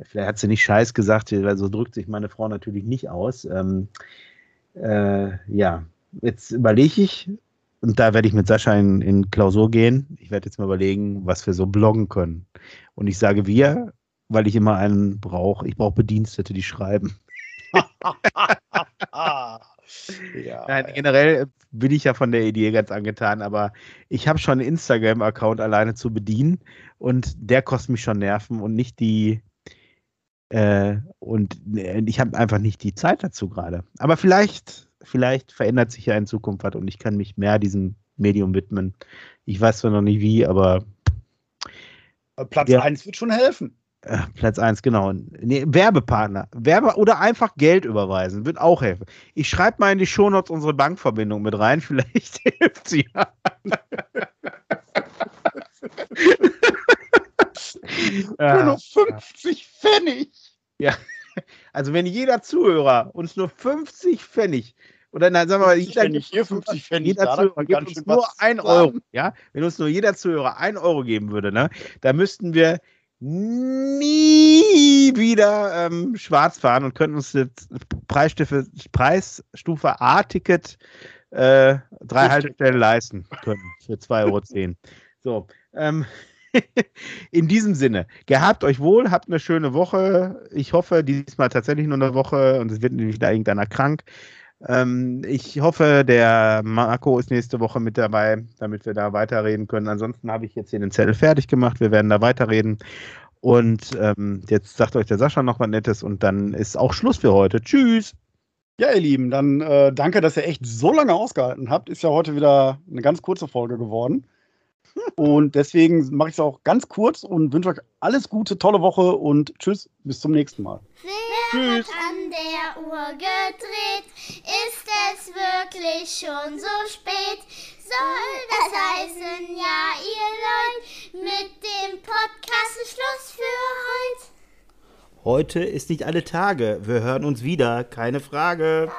vielleicht hat sie nicht Scheiß gesagt, weil so drückt sich meine Frau natürlich nicht aus. Ähm, äh, ja, jetzt überlege ich, und da werde ich mit Sascha in, in Klausur gehen. Ich werde jetzt mal überlegen, was wir so bloggen können. Und ich sage wir, weil ich immer einen brauche. Ich brauche Bedienstete, die schreiben. ja, Nein, generell bin ich ja von der Idee ganz angetan, aber ich habe schon einen Instagram-Account alleine zu bedienen und der kostet mich schon Nerven und nicht die. Äh, und äh, ich habe einfach nicht die Zeit dazu gerade. Aber vielleicht vielleicht verändert sich ja in Zukunft was und ich kann mich mehr diesem Medium widmen. Ich weiß zwar noch nicht wie, aber. Platz ja. 1 wird schon helfen. Äh, Platz 1, genau. Nee, Werbepartner. Werbe oder einfach Geld überweisen, wird auch helfen. Ich schreibe mal in die Shownotes unsere Bankverbindung mit rein, vielleicht hilft sie ja. Nur noch 50 Pfennig. Ja. Also wenn jeder Zuhörer uns nur 50 Pfennig oder nein, sagen wir mal, jeder, Pfennig hier, 50 Pfennig jeder da, Zuhörer gibt uns nur ein Euro, ja? Wenn uns nur jeder Zuhörer ein Euro geben würde, ne, da müssten wir nie wieder ähm, schwarz fahren und könnten uns das Preisstufe, Preisstufe A-Ticket äh, drei Haltestellen leisten können für 2,10 Euro. So, ähm, in diesem Sinne, gehabt euch wohl, habt eine schöne Woche. Ich hoffe, diesmal tatsächlich nur eine Woche und es wird nicht wieder irgendeiner krank. Ähm, ich hoffe, der Marco ist nächste Woche mit dabei, damit wir da weiterreden können. Ansonsten habe ich jetzt hier den Zettel fertig gemacht. Wir werden da weiterreden. Und ähm, jetzt sagt euch der Sascha noch was Nettes und dann ist auch Schluss für heute. Tschüss. Ja, ihr Lieben, dann äh, danke, dass ihr echt so lange ausgehalten habt. Ist ja heute wieder eine ganz kurze Folge geworden. Und deswegen mache ich es auch ganz kurz und wünsche euch alles Gute, tolle Woche und tschüss, bis zum nächsten Mal. Wer tschüss. hat an der Uhr gedreht? Ist es wirklich schon so spät? Soll das heißen, ja, ihr Leute, mit dem Podcast ist Schluss für heute? Heute ist nicht alle Tage. Wir hören uns wieder, keine Frage.